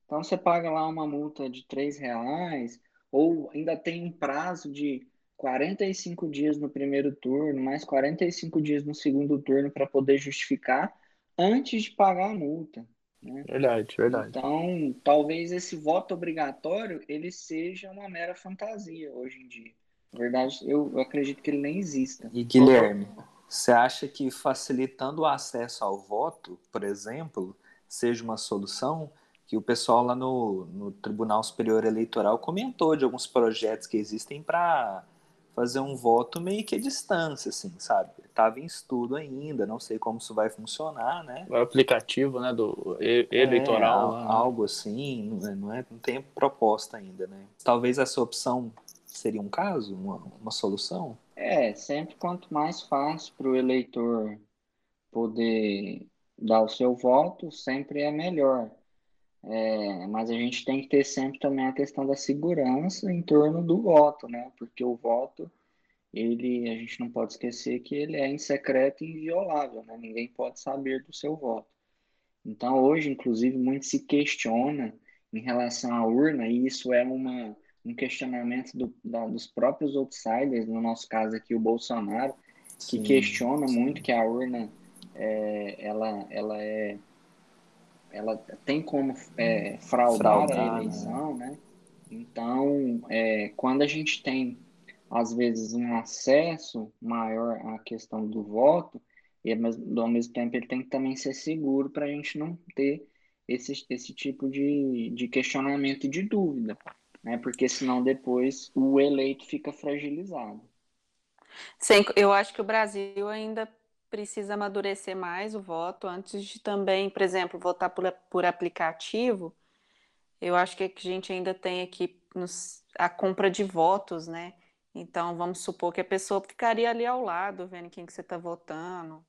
Então você paga lá uma multa de três reais, ou ainda tem um prazo de 45 dias no primeiro turno, mais 45 dias no segundo turno para poder justificar antes de pagar a multa. Né? Verdade, verdade. Então, talvez esse voto obrigatório ele seja uma mera fantasia hoje em dia. Na verdade, eu, eu acredito que ele nem exista. E Guilherme, você acha que facilitando o acesso ao voto, por exemplo, seja uma solução? Que o pessoal lá no, no Tribunal Superior Eleitoral comentou de alguns projetos que existem para fazer um voto meio que à distância, assim, sabe? Estava em estudo ainda, não sei como isso vai funcionar, né? O aplicativo, né, do eleitoral. É, algo assim, não, é, não, é, não tem proposta ainda, né? Talvez essa opção seria um caso, uma, uma solução? É, sempre quanto mais fácil para o eleitor poder dar o seu voto, sempre é melhor. É, mas a gente tem que ter sempre também a questão da segurança em torno do voto, né? Porque o voto, ele, a gente não pode esquecer que ele é em secreto e inviolável, né? Ninguém pode saber do seu voto. Então, hoje, inclusive, muito se questiona em relação à urna, e isso é uma, um questionamento do, da, dos próprios outsiders, no nosso caso aqui o Bolsonaro, que sim, questiona sim. muito que a urna é, ela, ela é ela tem como é, fraudar, fraudar, a né? eleição, né? né? Então, é, quando a gente tem às vezes um acesso maior à questão do voto, e ao mesmo tempo ele tem que também ser seguro para a gente não ter esse, esse tipo de, de questionamento e de dúvida, né? Porque senão depois o eleito fica fragilizado. Sim, eu acho que o Brasil ainda precisa amadurecer mais o voto antes de também, por exemplo, votar por, por aplicativo. Eu acho que a gente ainda tem aqui nos, a compra de votos, né? Então, vamos supor que a pessoa ficaria ali ao lado, vendo quem que você está votando.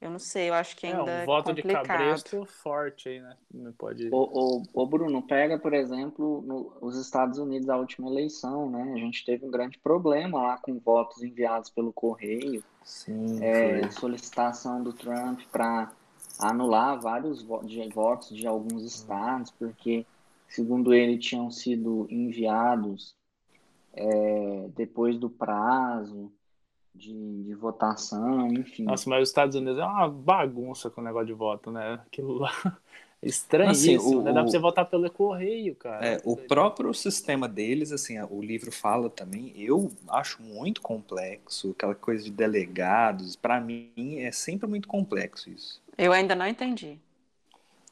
Eu não sei, eu acho que ainda é um voto é de cabresto forte aí, né? Não pode. O, o, o Bruno pega, por exemplo, no, os Estados Unidos a última eleição, né? A gente teve um grande problema lá com votos enviados pelo correio. Sim. É, solicitação do Trump para anular vários votos de alguns estados, porque segundo ele tinham sido enviados é, depois do prazo de, de votação, enfim. Nossa, mas os Estados Unidos é uma bagunça com o negócio de voto, né? Aquilo lá. Estranhíssimo, assim, o, né? Dá pra você votar pelo correio, cara. É, o próprio sistema deles, assim, o livro fala também, eu acho muito complexo, aquela coisa de delegados, para mim é sempre muito complexo isso. Eu ainda não entendi.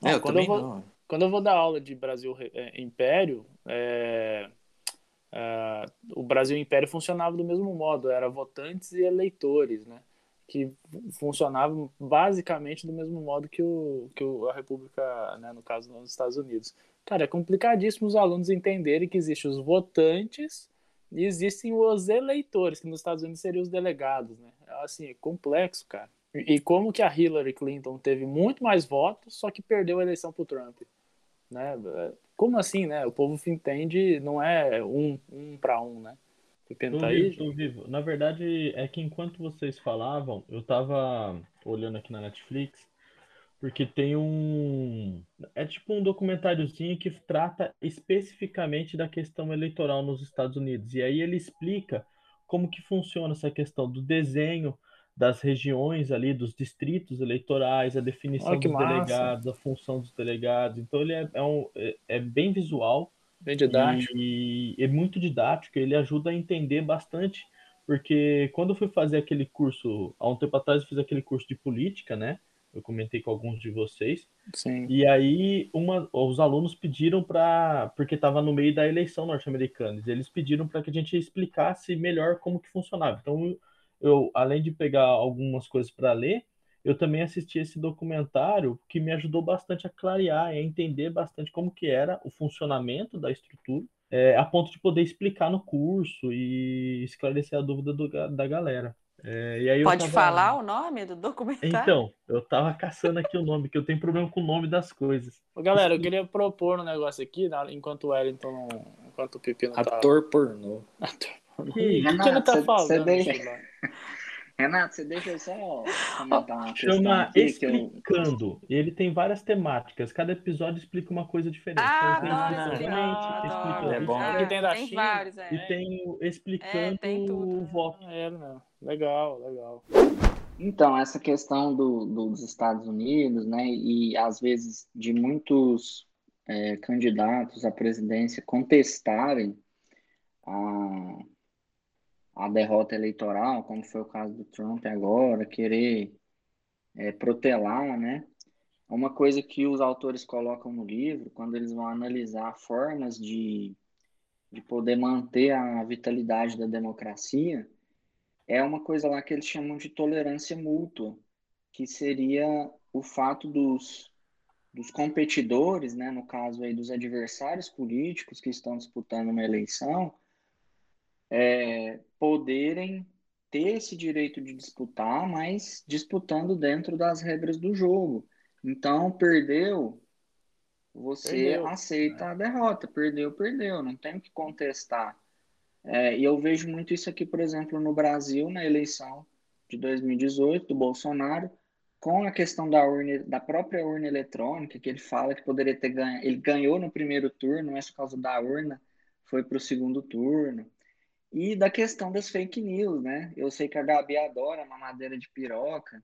É, eu quando, eu vou, não. quando eu vou dar aula de Brasil é, Império, é, Uh, o Brasil Império funcionava do mesmo modo, era votantes e eleitores, né? Que funcionavam basicamente do mesmo modo que, o, que o, a República, né, no caso nos Estados Unidos. Cara, é complicadíssimo os alunos entenderem que existem os votantes e existem os eleitores, que nos Estados Unidos seriam os delegados, né? Assim, é complexo, cara. E, e como que a Hillary Clinton teve muito mais votos, só que perdeu a eleição pro Trump, né? Como assim, né? O povo entende, não é um, um para um, né? Tô aí, vivo, tô vivo. Na verdade, é que enquanto vocês falavam, eu tava olhando aqui na Netflix, porque tem um. É tipo um documentáriozinho que trata especificamente da questão eleitoral nos Estados Unidos. E aí ele explica como que funciona essa questão do desenho das regiões ali, dos distritos eleitorais, a definição oh, dos massa. delegados, a função dos delegados. Então ele é, é, um, é, é bem visual. Bem didático. E, e é muito didático, ele ajuda a entender bastante, porque quando eu fui fazer aquele curso, há um tempo atrás eu fiz aquele curso de política, né? Eu comentei com alguns de vocês. Sim. E aí uma, os alunos pediram para, porque estava no meio da eleição norte-americana, eles pediram para que a gente explicasse melhor como que funcionava. Então eu, além de pegar algumas coisas para ler, eu também assisti esse documentário que me ajudou bastante a clarear e a entender bastante como que era o funcionamento da estrutura, é, a ponto de poder explicar no curso e esclarecer a dúvida do, da galera. É, Pode tava... falar o nome do documentário? Então, eu tava caçando aqui o nome, que eu tenho problema com o nome das coisas. Ô, galera, eu queria propor um negócio aqui, enquanto o Wellington não... enquanto o Pepino tá... Ator pornô. Ator Renato, que ele tá falando? Você deixa... Renato, você deixa eu só comentar uma Chama Explicando. Eu... Ele tem várias temáticas. Cada episódio explica uma coisa diferente. Ah, então, tem ah, explicando. É bom. É, tem da tem China. Vários, é. E tem o Explicando é, tem o voto. É, Legal, legal. Então, essa questão do, dos Estados Unidos, né, e às vezes de muitos é, candidatos à presidência contestarem a a derrota eleitoral, como foi o caso do Trump agora, querer é, protelar, né? Uma coisa que os autores colocam no livro, quando eles vão analisar formas de, de poder manter a vitalidade da democracia, é uma coisa lá que eles chamam de tolerância mútua, que seria o fato dos, dos competidores, né, no caso aí dos adversários políticos que estão disputando uma eleição, é, poderem ter esse direito de disputar, mas disputando dentro das regras do jogo. Então, perdeu, você perdeu, aceita né? a derrota. Perdeu, perdeu, não tem o que contestar. É, e eu vejo muito isso aqui, por exemplo, no Brasil, na eleição de 2018 do Bolsonaro, com a questão da urna, da própria urna eletrônica, que ele fala que poderia ter ganho, ele ganhou no primeiro turno, mas por causa da urna foi para o segundo turno. E da questão das fake news, né? Eu sei que a Gabi adora mamadeira de piroca.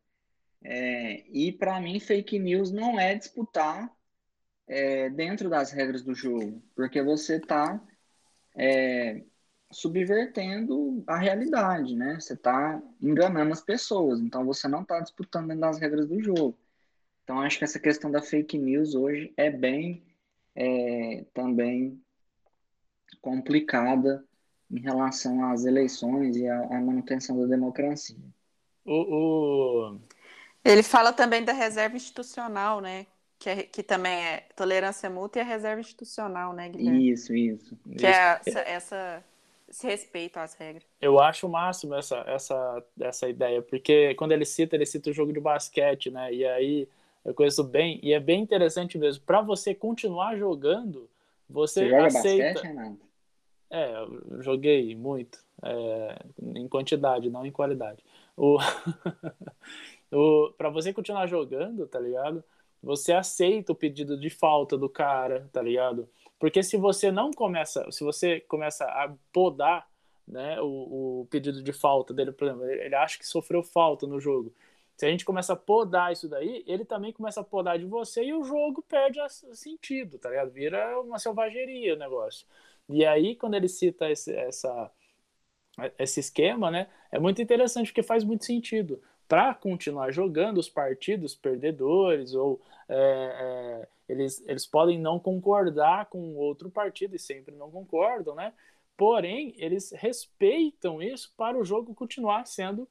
É, e para mim, fake news não é disputar é, dentro das regras do jogo, porque você está é, subvertendo a realidade, né? Você está enganando as pessoas, então você não está disputando dentro das regras do jogo. Então, acho que essa questão da fake news hoje é bem é, também complicada em relação às eleições e à, manutenção da democracia. O, o... Ele fala também da reserva institucional, né? Que, é, que também é tolerância mútua e a reserva institucional, né, Guilherme? Isso, isso. Que é essa, essa, esse respeito às regras. Eu acho o máximo essa, essa, essa ideia, porque quando ele cita, ele cita o jogo de basquete, né? E aí eu conheço bem, e é bem interessante mesmo. Para você continuar jogando, você, Você joga aceita. basquete, Renato? É, eu joguei muito, é, em quantidade, não em qualidade. O... o... Para você continuar jogando, tá ligado? Você aceita o pedido de falta do cara, tá ligado? Porque se você não começa, se você começa a podar né, o, o pedido de falta dele, por exemplo, ele acha que sofreu falta no jogo. Se a gente começa a podar isso daí, ele também começa a podar de você e o jogo perde a- sentido, tá ligado? Vira uma selvageria o negócio. E aí, quando ele cita esse, essa, esse esquema, né, é muito interessante porque faz muito sentido. Para continuar jogando os partidos perdedores, ou é, é, eles, eles podem não concordar com outro partido e sempre não concordam, né? Porém, eles respeitam isso para o jogo continuar sendo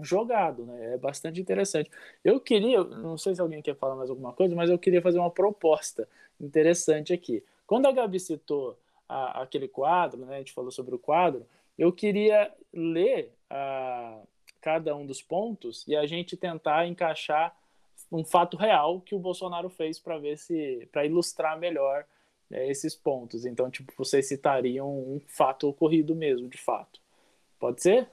jogado, né? É bastante interessante. Eu queria, não sei se alguém quer falar mais alguma coisa, mas eu queria fazer uma proposta interessante aqui. Quando a Gabi citou a- aquele quadro, né? A gente falou sobre o quadro, eu queria ler a, cada um dos pontos e a gente tentar encaixar um fato real que o Bolsonaro fez para ver se, para ilustrar melhor né, esses pontos. Então, tipo, vocês citariam um fato ocorrido mesmo, de fato. Pode ser?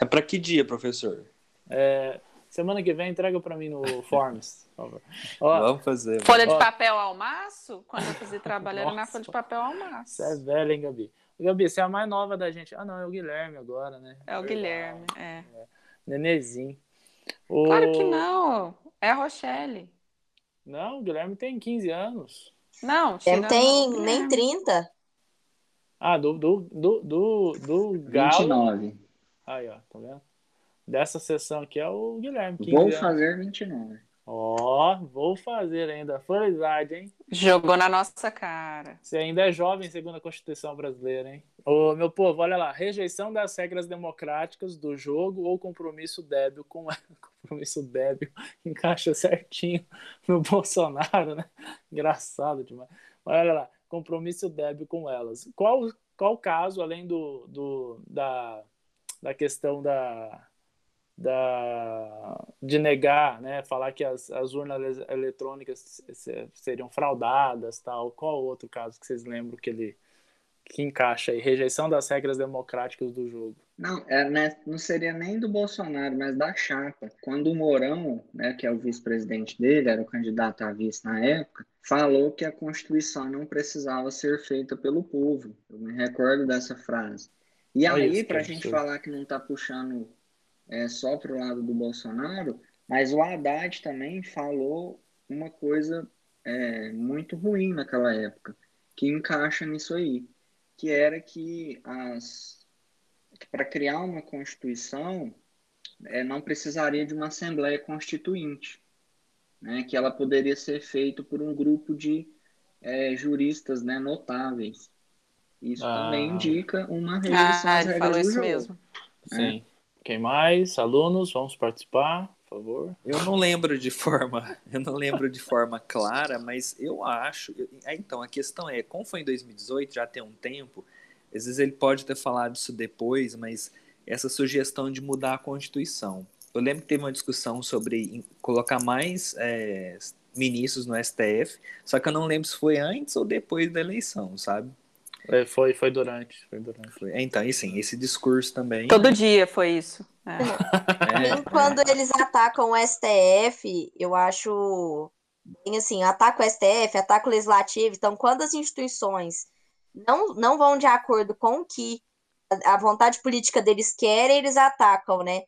É para que dia, professor? É, semana que vem entrega para mim no Forms. por favor. Ó, Vamos fazer. Folha de Ó. papel ao maço? Quando eu fazia trabalho era na folha de papel ao maço. você é velha, hein, Gabi? Gabi, você é a mais nova da gente. Ah, não, é o Guilherme agora, né? É o Verdade. Guilherme, é. Nenezinho. O- Claro que não. É a Rochelle. Não, o Guilherme tem 15 anos. Não, Ele tem nem Guilherme. 30. Ah, do, do, do, do, do Galo. 29. Aí, ó, tá vendo? Dessa sessão aqui é o Guilherme. 15 Vou anos. fazer 29. Ó, vou fazer ainda. Foi idade, hein? Jogou na nossa cara. Você ainda é jovem, segundo a Constituição brasileira, hein? Ô, meu povo, olha lá. Rejeição das regras democráticas do jogo ou compromisso débil com compromisso débil encaixa certinho no Bolsonaro, né? Engraçado demais. Mas olha lá. Compromisso débil com elas. Qual, qual caso, além do, do da, da questão da, da de negar, né, falar que as, as urnas ele- eletrônicas se- seriam fraudadas, tal. Qual outro caso que vocês lembram que ele que encaixa aí? Rejeição das regras democráticas do jogo. Não, é, né, não seria nem do Bolsonaro, mas da chapa. Quando o Mourão, né, que é o vice-presidente dele, era o candidato a vice na época, falou que a Constituição não precisava ser feita pelo povo. Eu me recordo dessa frase. E aí, para a gente falar que não está puxando é, só para o lado do Bolsonaro, mas o Haddad também falou uma coisa é, muito ruim naquela época, que encaixa nisso aí, que era que as para criar uma constituição é, não precisaria de uma assembleia constituinte, né, que ela poderia ser feita por um grupo de é, juristas né, notáveis. Isso Ah. também indica uma rejeição Ah, às ele regras falou do isso jogo. mesmo. Sim. Quem mais? Alunos, vamos participar, por favor. Eu não lembro de forma, eu não lembro de forma clara, mas eu acho. ah, então, a questão é, como foi em 2018, já tem um tempo, às vezes ele pode ter falado isso depois, mas essa sugestão de mudar a Constituição. Eu lembro que teve uma discussão sobre colocar mais é, ministros no STF, só que eu não lembro se foi antes ou depois da eleição, sabe? É, Foi, foi durante, foi durante. Foi- Então, e sim, esse discurso também. Todo dia foi isso. É. é, E quando eles atacam o STF, eu acho bem assim, ataca o STF, ataca o legislativo. Então, quando as instituições não, não vão de acordo com o que a vontade política deles quer, eles atacam, né?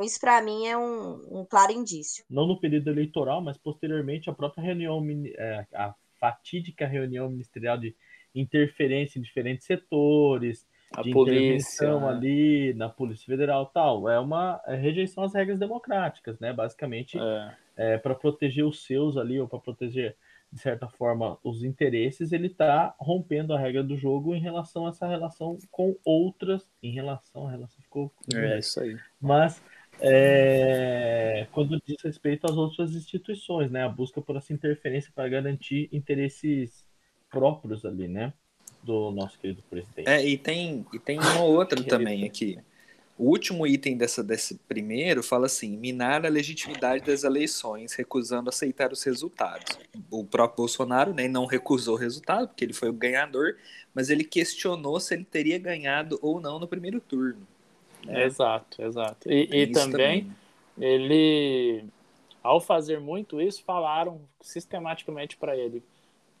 Isso, para mim, é um, um, claro indício. Não no período eleitoral, mas posteriormente a própria reunião, é, a fatídica reunião ministerial de interferência em diferentes setores, a de polícia, intervenção né? ali na Polícia Federal tal. É uma é rejeição às regras democráticas, né? Basicamente, é. é para proteger os seus ali, ou para proteger, de certa forma, os interesses, ele está rompendo a regra do jogo em relação a essa relação com outras. Em relação, a relação ficou. É isso aí. Mas é, quando diz respeito às outras instituições, né? A busca por essa interferência para garantir interesses próprios ali, né? Do nosso querido presidente. É, e tem, e tem uma outra também aqui. O último item dessa, desse primeiro fala assim: minar a legitimidade das eleições, recusando aceitar os resultados. O próprio Bolsonaro né, não recusou o resultado, porque ele foi o ganhador, mas ele questionou se ele teria ganhado ou não no primeiro turno. Né? Exato, exato. E, e também, também, ele, ao fazer muito isso, falaram sistematicamente para ele.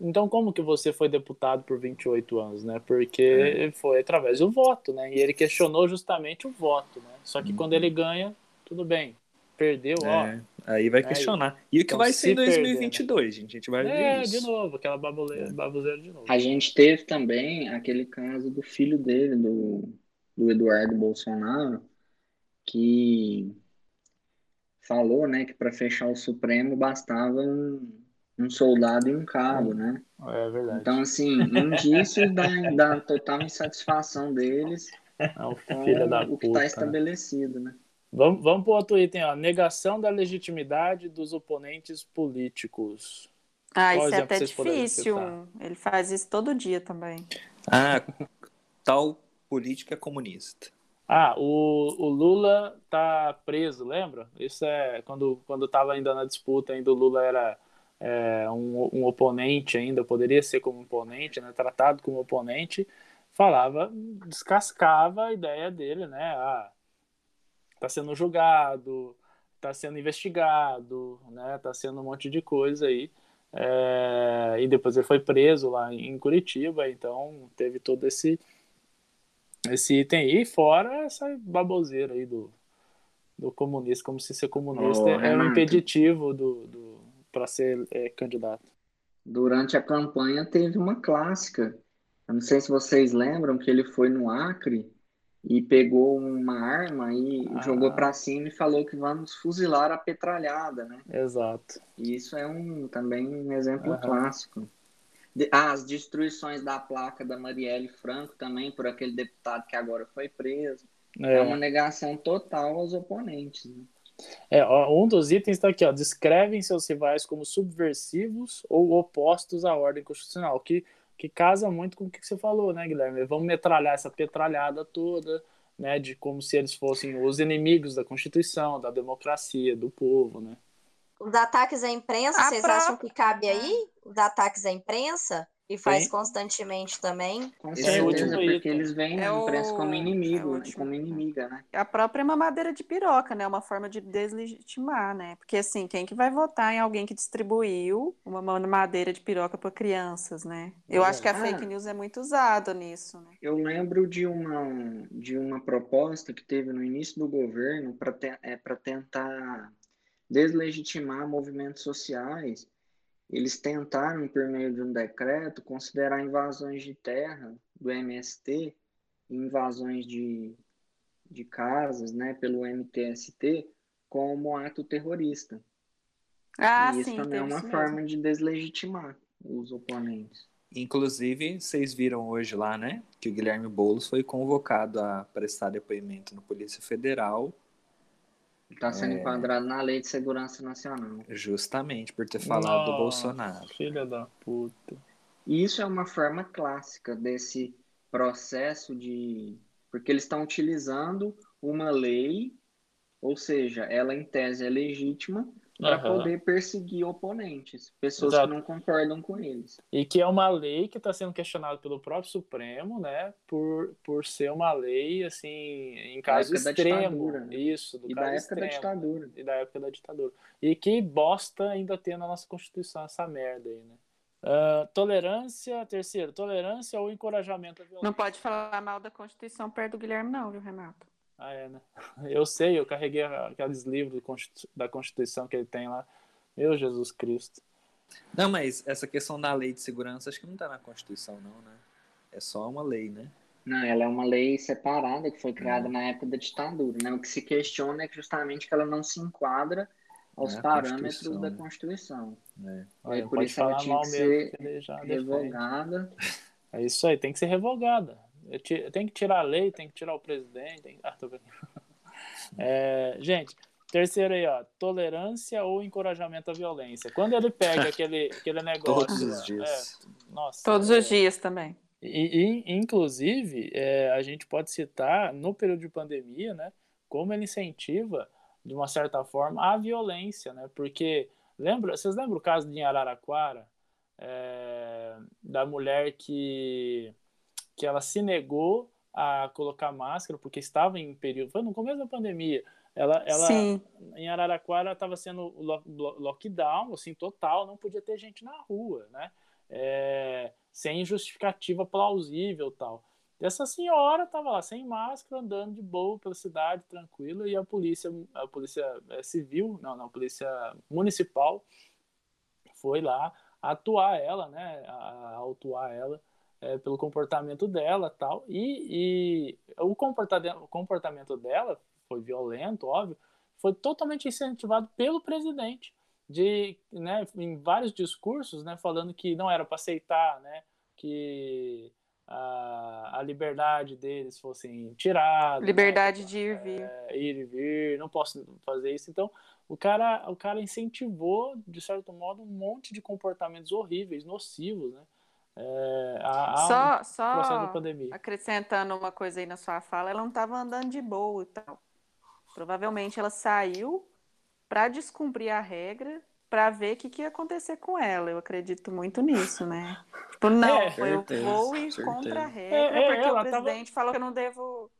Então, como que você foi deputado por 28 anos, né? Porque é. foi através do voto, né? E ele questionou justamente o voto, né? Só que uhum. quando ele ganha, tudo bem. Perdeu, é, ó. Aí vai questionar. Aí, e o que então, vai ser em 2022, perder, né? gente? A gente vai ver é, isso. de novo, aquela baboseira, baboseira de novo. A gente teve também aquele caso do filho dele, do do Eduardo Bolsonaro, que falou, né, que para fechar o Supremo bastava um, um soldado e um cabo, né? É verdade. Então, assim, indícios da, da total insatisfação deles é com o que está estabelecido, né? Vamos, vamos para o outro item, ó. Negação da legitimidade dos oponentes políticos. Ah, Qual isso é até difícil. Ele faz isso todo dia também. Ah, tal política comunista. Ah, o, o Lula tá preso, lembra? Isso é quando quando estava ainda na disputa, ainda o Lula era é, um, um, oponente ainda, poderia ser como oponente, né, tratado como oponente, falava, descascava a ideia dele, né? Ah, tá sendo julgado, tá sendo investigado, né? Tá sendo um monte de coisa aí. É, e depois ele foi preso lá em Curitiba, então teve todo esse esse item aí, fora essa baboseira aí do, do comunista, como se ser comunista oh, é, um impeditivo do, do, para ser é, candidato. Durante a campanha teve uma clássica. Eu não sei se vocês lembram que ele foi no Acre e pegou uma arma e ah. jogou para cima e falou que vamos fuzilar a petralhada, né? Exato. E isso é um também um exemplo uhum. clássico. Ah, as destruições da placa da Marielle Franco também, por aquele deputado que agora foi preso. É, é uma negação total aos oponentes. Né? É, ó, um dos itens está aqui, ó, descrevem seus rivais como subversivos ou opostos à ordem constitucional, que, que casa muito com o que você falou, né, Guilherme? Vamos metralhar essa petralhada toda, né, de como se eles fossem os inimigos da Constituição, da democracia, do povo, né? Os ataques à imprensa, a vocês pra... acham que cabe aí? Os ataques à imprensa? E faz Sim. constantemente também. Com certeza, é porque eles veem é a imprensa o... como inimigo, é como inimiga, né? A própria mamadeira de piroca, né? Uma forma de deslegitimar, né? Porque assim, quem que vai votar em alguém que distribuiu uma mamadeira de piroca para crianças, né? Eu acho que a fake news é muito usada nisso, né? Eu lembro de uma, de uma proposta que teve no início do governo para te, é, tentar deslegitimar movimentos sociais, eles tentaram, por meio de um decreto, considerar invasões de terra do MST, invasões de, de casas, né, pelo MTST, como ato terrorista. Ah, e isso sim, também é uma forma de deslegitimar os oponentes. Inclusive, vocês viram hoje lá, né, que o Guilherme Boulos foi convocado a prestar depoimento no Polícia Federal Está sendo é... enquadrado na Lei de Segurança Nacional. Justamente por ter falado Nossa, do Bolsonaro. Filha da puta. E isso é uma forma clássica desse processo de. Porque eles estão utilizando uma lei, ou seja, ela em tese é legítima, para uhum. poder perseguir oponentes, pessoas Exato. que não concordam com eles. E que é uma lei que está sendo questionada pelo próprio Supremo, né, por, por ser uma lei assim em caso extremo, né? isso, do e da época extremo, da ditadura e da época da ditadura. E que bosta ainda tem na nossa Constituição essa merda aí, né? Uh, tolerância, terceiro, tolerância ou encorajamento à violência. Não pode falar mal da Constituição perto do Guilherme, não, viu, Renato? Ah, é, né? Eu sei, eu carreguei aqueles livros da Constituição que ele tem lá. Meu Jesus Cristo. Não, mas essa questão da lei de segurança acho que não está na Constituição, não, né? É só uma lei, né? Não, ela é uma lei separada que foi criada hum. na época da ditadura, né? O que se questiona é justamente que ela não se enquadra aos é parâmetros da Constituição. É. Olha, por isso ela tinha que ser revogada. É isso aí, tem que ser revogada. Tem que tirar a lei, tem que tirar o presidente. Tem... Ah, tô vendo. É, gente, terceiro aí, ó, tolerância ou encorajamento à violência. Quando ele pega aquele, aquele negócio. Todos os dias. É, nossa, Todos os dias também. E, e inclusive, é, a gente pode citar, no período de pandemia, né, como ele incentiva de uma certa forma, a violência, né? Porque lembra, vocês lembram o caso de Araraquara, é, da mulher que que ela se negou a colocar máscara porque estava em período, foi no começo da pandemia. Ela, ela Sim. em Araraquara estava sendo lockdown, assim, total, não podia ter gente na rua, né? É, sem justificativa plausível tal. Essa senhora estava lá sem máscara, andando de boa pela cidade, tranquila, e a polícia, a polícia é, civil, não, não, a polícia municipal foi lá atuar ela, né, a, autuar ela é, pelo comportamento dela tal, e, e o, comportamento, o comportamento dela foi violento, óbvio, foi totalmente incentivado pelo presidente, de, né, em vários discursos, né, falando que não era para aceitar, né, que a, a liberdade deles fossem tiradas. Liberdade né? de ir e vir. É, ir e vir, não posso fazer isso. Então, o cara, o cara incentivou, de certo modo, um monte de comportamentos horríveis, nocivos, né? É, a, a só só acrescentando uma coisa aí na sua fala, ela não estava andando de boa e tal. Provavelmente ela saiu para descumprir a regra para ver o que, que ia acontecer com ela. Eu acredito muito nisso, né? Tipo, não, é, eu vou ir certeza. contra a regra, é, é, porque o presidente tava... falou que eu não devo.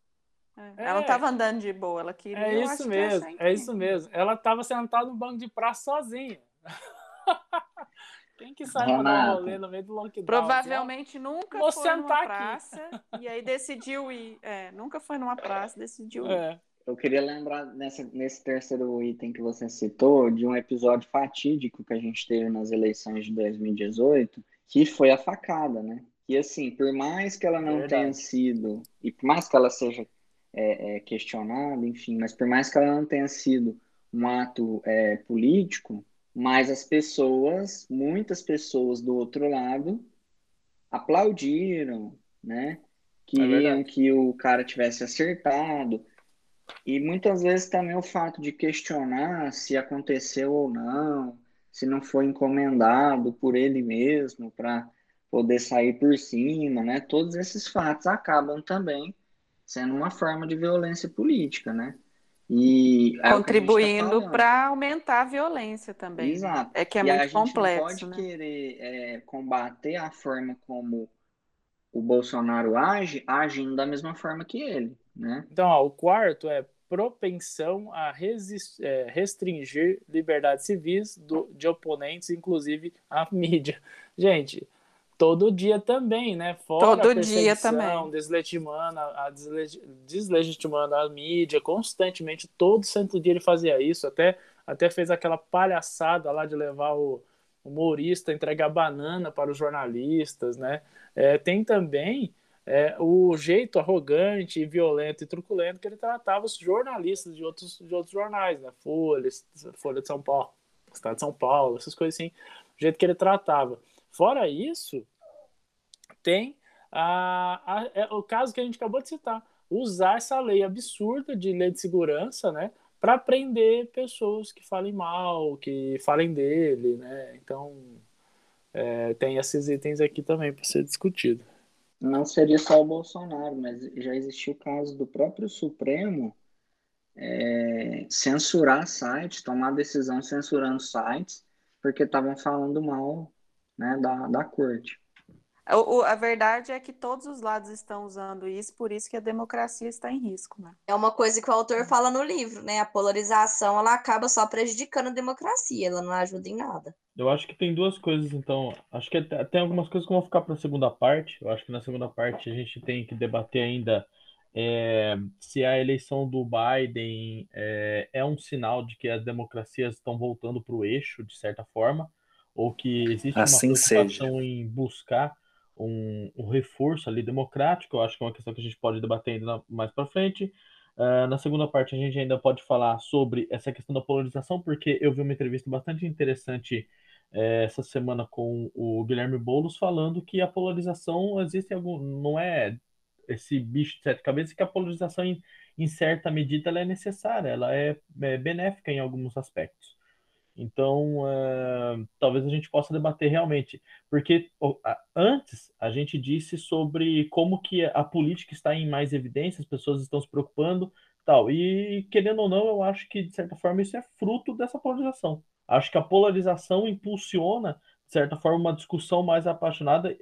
É, ela não estava andando de boa, ela queria. É isso mesmo, é isso mesmo. Ela estava sentada no banco de praça sozinha. Quem que sai pra dar um rolê no meio do lockdown? Provavelmente nunca Vou foi numa praça e aí decidiu ir. É, nunca foi numa praça, decidiu ir. É. Eu queria lembrar nessa, nesse terceiro item que você citou de um episódio fatídico que a gente teve nas eleições de 2018, que foi a facada, né? E assim, por mais que ela não Verdade. tenha sido, e por mais que ela seja é, é, questionada, enfim, mas por mais que ela não tenha sido um ato é, político, mas as pessoas, muitas pessoas do outro lado, aplaudiram, né? É Queriam que o cara tivesse acertado. E muitas vezes também o fato de questionar se aconteceu ou não, se não foi encomendado por ele mesmo para poder sair por cima, né? Todos esses fatos acabam também sendo uma forma de violência política, né? E tá contribuindo tá para aumentar a violência também. Exato. É que é e muito complexo. A gente não pode né? querer é, combater a forma como o Bolsonaro age, agindo da mesma forma que ele. Né? Então, ó, o quarto é propensão a é, restringir liberdades civis do, de oponentes, inclusive a mídia. Gente, todo dia também, né? Fora todo dia também. Deslegitimando a, deslegitimando a mídia constantemente, todo santo dia ele fazia isso, até, até fez aquela palhaçada lá de levar o humorista entregar banana para os jornalistas, né? É, tem também é, o jeito arrogante, violento e truculento que ele tratava os jornalistas de outros, de outros jornais, né? Folha, Folha de São Paulo, Estado de São Paulo, essas coisas assim, o jeito que ele tratava. Fora isso, tem a, a, é, o caso que a gente acabou de citar, usar essa lei absurda de lei de segurança, né? Para prender pessoas que falem mal, que falem dele, né? Então, é, tem esses itens aqui também para ser discutido não seria só o Bolsonaro, mas já existiu o caso do próprio Supremo é, censurar sites, tomar decisão censurando sites, porque estavam falando mal né, da, da corte. O, a verdade é que todos os lados estão usando isso, por isso que a democracia está em risco, né? É uma coisa que o autor fala no livro, né? A polarização ela acaba só prejudicando a democracia, ela não ajuda em nada. Eu acho que tem duas coisas, então. Acho que tem algumas coisas que vão ficar para a segunda parte. Eu acho que na segunda parte a gente tem que debater ainda é, se a eleição do Biden é, é um sinal de que as democracias estão voltando para o eixo, de certa forma, ou que existe assim uma preocupação seja. em buscar um, um, reforço ali democrático. Eu acho que é uma questão que a gente pode debater ainda mais para frente. Uh, na segunda parte, a gente ainda pode falar sobre essa questão da polarização, porque eu vi uma entrevista bastante interessante é, essa semana com o Guilherme Boulos falando que a polarização existe algum, não é esse bicho de sete cabeças, que a polarização em, em certa medida ela é necessária, ela é, é benéfica em alguns aspectos. Então, uh, talvez a gente possa debater realmente, porque antes a gente disse sobre como que a política está em mais evidência, as pessoas estão se preocupando, tal. E querendo ou não, eu acho que de certa forma isso é fruto dessa polarização. Acho que a polarização impulsiona de certa forma, uma discussão mais apaixonada,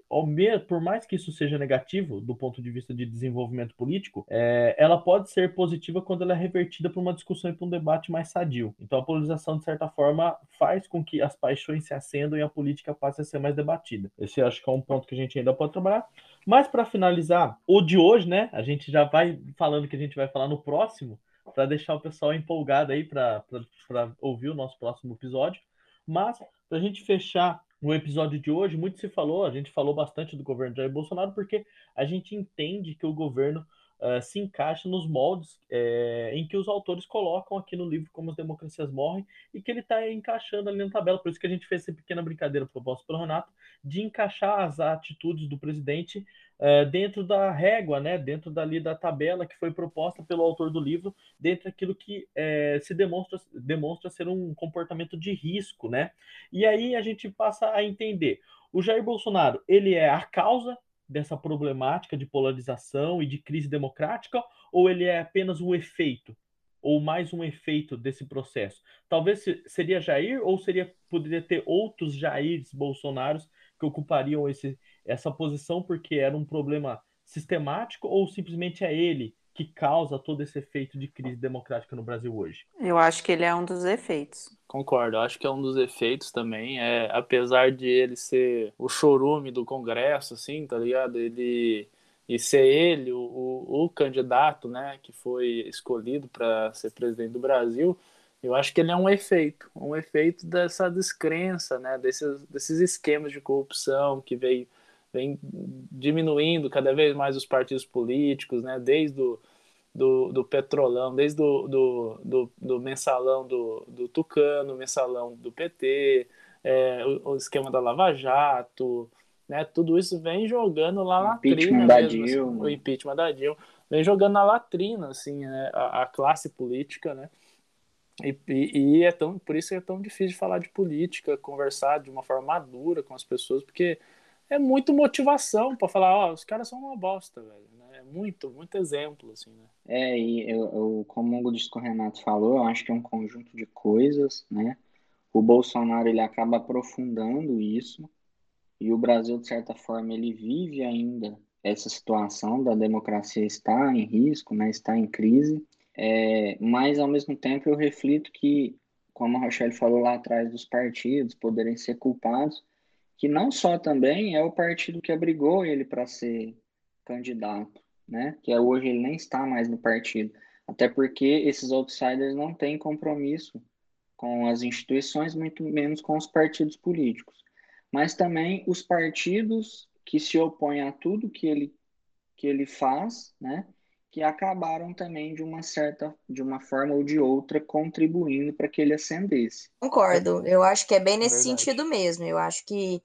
por mais que isso seja negativo do ponto de vista de desenvolvimento político, é, ela pode ser positiva quando ela é revertida para uma discussão e para um debate mais sadio. Então, a polarização, de certa forma, faz com que as paixões se acendam e a política passe a ser mais debatida. Esse acho que é um ponto que a gente ainda pode trabalhar. Mas, para finalizar, o de hoje, né? A gente já vai falando que a gente vai falar no próximo, para deixar o pessoal empolgado aí para ouvir o nosso próximo episódio. Mas, para a gente fechar no episódio de hoje, muito se falou, a gente falou bastante do governo Jair Bolsonaro, porque a gente entende que o governo uh, se encaixa nos moldes é, em que os autores colocam aqui no livro Como as Democracias Morrem, e que ele está encaixando ali na tabela. Por isso que a gente fez essa pequena brincadeira proposta pelo Renato, de encaixar as atitudes do presidente uh, dentro da régua, né, dentro dali da tabela que foi proposta pelo autor do livro, dentro daquilo que se demonstra, demonstra ser um comportamento de risco, né? E aí a gente passa a entender. O Jair Bolsonaro, ele é a causa dessa problemática de polarização e de crise democrática, ou ele é apenas um efeito, ou mais um efeito desse processo? Talvez seria Jair, ou seria poderia ter outros Jairs Bolsonaros que ocupariam esse, essa posição porque era um problema sistemático ou simplesmente é ele que causa todo esse efeito de crise democrática no Brasil hoje? Eu acho que ele é um dos efeitos. Concordo, acho que é um dos efeitos também. É, apesar de ele ser o chorume do Congresso, assim, tá ligado? Ele e ser ele o, o, o candidato, né, que foi escolhido para ser presidente do Brasil, eu acho que ele é um efeito, um efeito dessa descrença, né, desses, desses esquemas de corrupção que veio, vem diminuindo cada vez mais os partidos políticos, né, desde o do, do Petrolão, desde do, do, do, do mensalão do, do Tucano, mensalão do PT, é, o, o, esquema da Lava Jato, né, tudo isso vem jogando lá na latrina mesmo, assim, o impeachment da Dilma, vem jogando na latrina, assim, né, a, a classe política, né, e, e, e, é tão, por isso é tão difícil de falar de política, conversar de uma forma madura com as pessoas, porque é muito motivação para falar, ó, oh, os caras são uma bosta, velho. É muito, muito exemplo, assim, né? É, e eu, eu, como o Disco Renato falou, eu acho que é um conjunto de coisas, né? O Bolsonaro, ele acaba aprofundando isso, e o Brasil, de certa forma, ele vive ainda essa situação da democracia estar em risco, né? Está em crise, é, mas, ao mesmo tempo, eu reflito que, como a Rochelle falou lá atrás, dos partidos poderem ser culpados, que não só também é o partido que abrigou ele para ser candidato, né? Que é, hoje ele nem está mais no partido. Até porque esses outsiders não têm compromisso com as instituições, muito menos com os partidos políticos. Mas também os partidos que se opõem a tudo que ele, que ele faz, né? que acabaram também de uma certa, de uma forma ou de outra, contribuindo para que ele ascendesse. Concordo, eu acho que é bem nesse Verdade. sentido mesmo. Eu acho que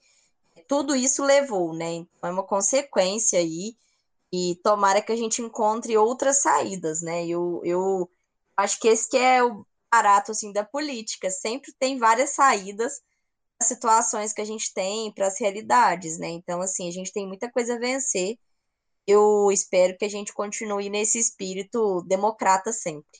tudo isso levou, né? Então, é uma consequência aí, e tomara que a gente encontre outras saídas, né? Eu, eu acho que esse que é o barato assim da política, sempre tem várias saídas para situações que a gente tem, para as realidades, né? Então, assim, a gente tem muita coisa a vencer eu espero que a gente continue nesse espírito democrata sempre.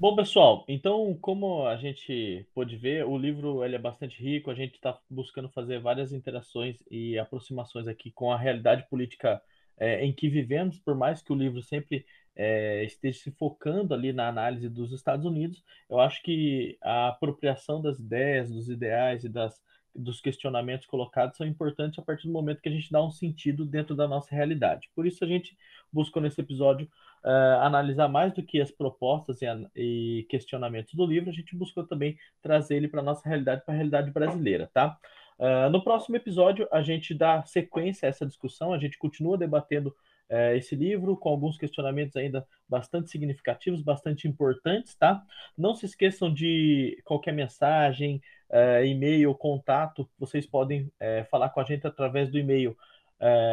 Bom, pessoal, então, como a gente pôde ver, o livro ele é bastante rico, a gente está buscando fazer várias interações e aproximações aqui com a realidade política é, em que vivemos, por mais que o livro sempre é, esteja se focando ali na análise dos Estados Unidos, eu acho que a apropriação das ideias, dos ideais e das, dos questionamentos colocados são importantes a partir do momento que a gente dá um sentido dentro da nossa realidade. Por isso a gente buscou nesse episódio uh, analisar mais do que as propostas e, e, questionamentos do livro, a gente buscou também trazer ele para a nossa realidade, para a realidade brasileira, tá? Uh, no próximo episódio, a gente dá sequência a essa discussão, a gente continua debatendo uh, esse livro com alguns questionamentos ainda bastante significativos, bastante importantes, tá? Não se esqueçam de qualquer mensagem, e-mail, contato, vocês podem falar com a gente através do e-mail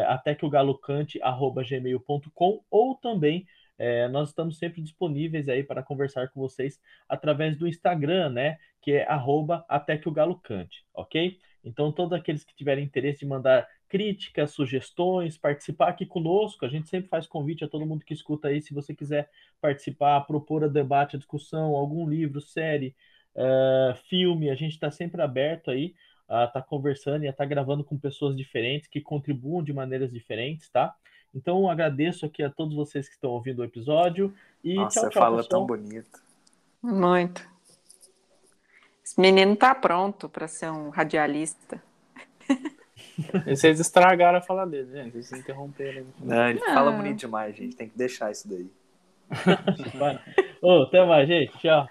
até que o galo cante gmail.com ou também é, nós estamos sempre disponíveis aí para conversar com vocês através do Instagram, né? Que é arroba até que o galo cante, ok? Então, todos aqueles que tiverem interesse em mandar críticas, sugestões, participar aqui conosco, a gente sempre faz convite a todo mundo que escuta aí, se você quiser participar, propor a debate, a discussão, algum livro, série, uh, filme, a gente está sempre aberto aí a estar tá conversando e a estar tá gravando com pessoas diferentes que contribuam de maneiras diferentes, tá? Então agradeço aqui a todos vocês que estão ouvindo o episódio e Nossa, tchau, tchau, fala pessoal. tão bonito. Muito. Esse menino tá pronto para ser um radialista. Vocês estragaram a fala dele, gente. Vocês interromperam. Não, ele Não. fala bonito demais, gente. Tem que deixar isso daí. Ô, oh, até mais, gente. Tchau.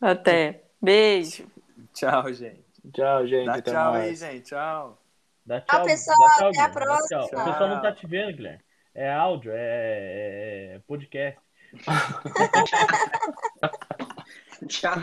Até. Beijo. Tchau, gente. Tchau, gente. Dá tchau mais. aí, gente. Tchau. Dá tchau, tchau pessoal. Dá tchau, até a próxima. O pessoal não tá te vendo, Guilherme. É áudio, é, é podcast. tchau.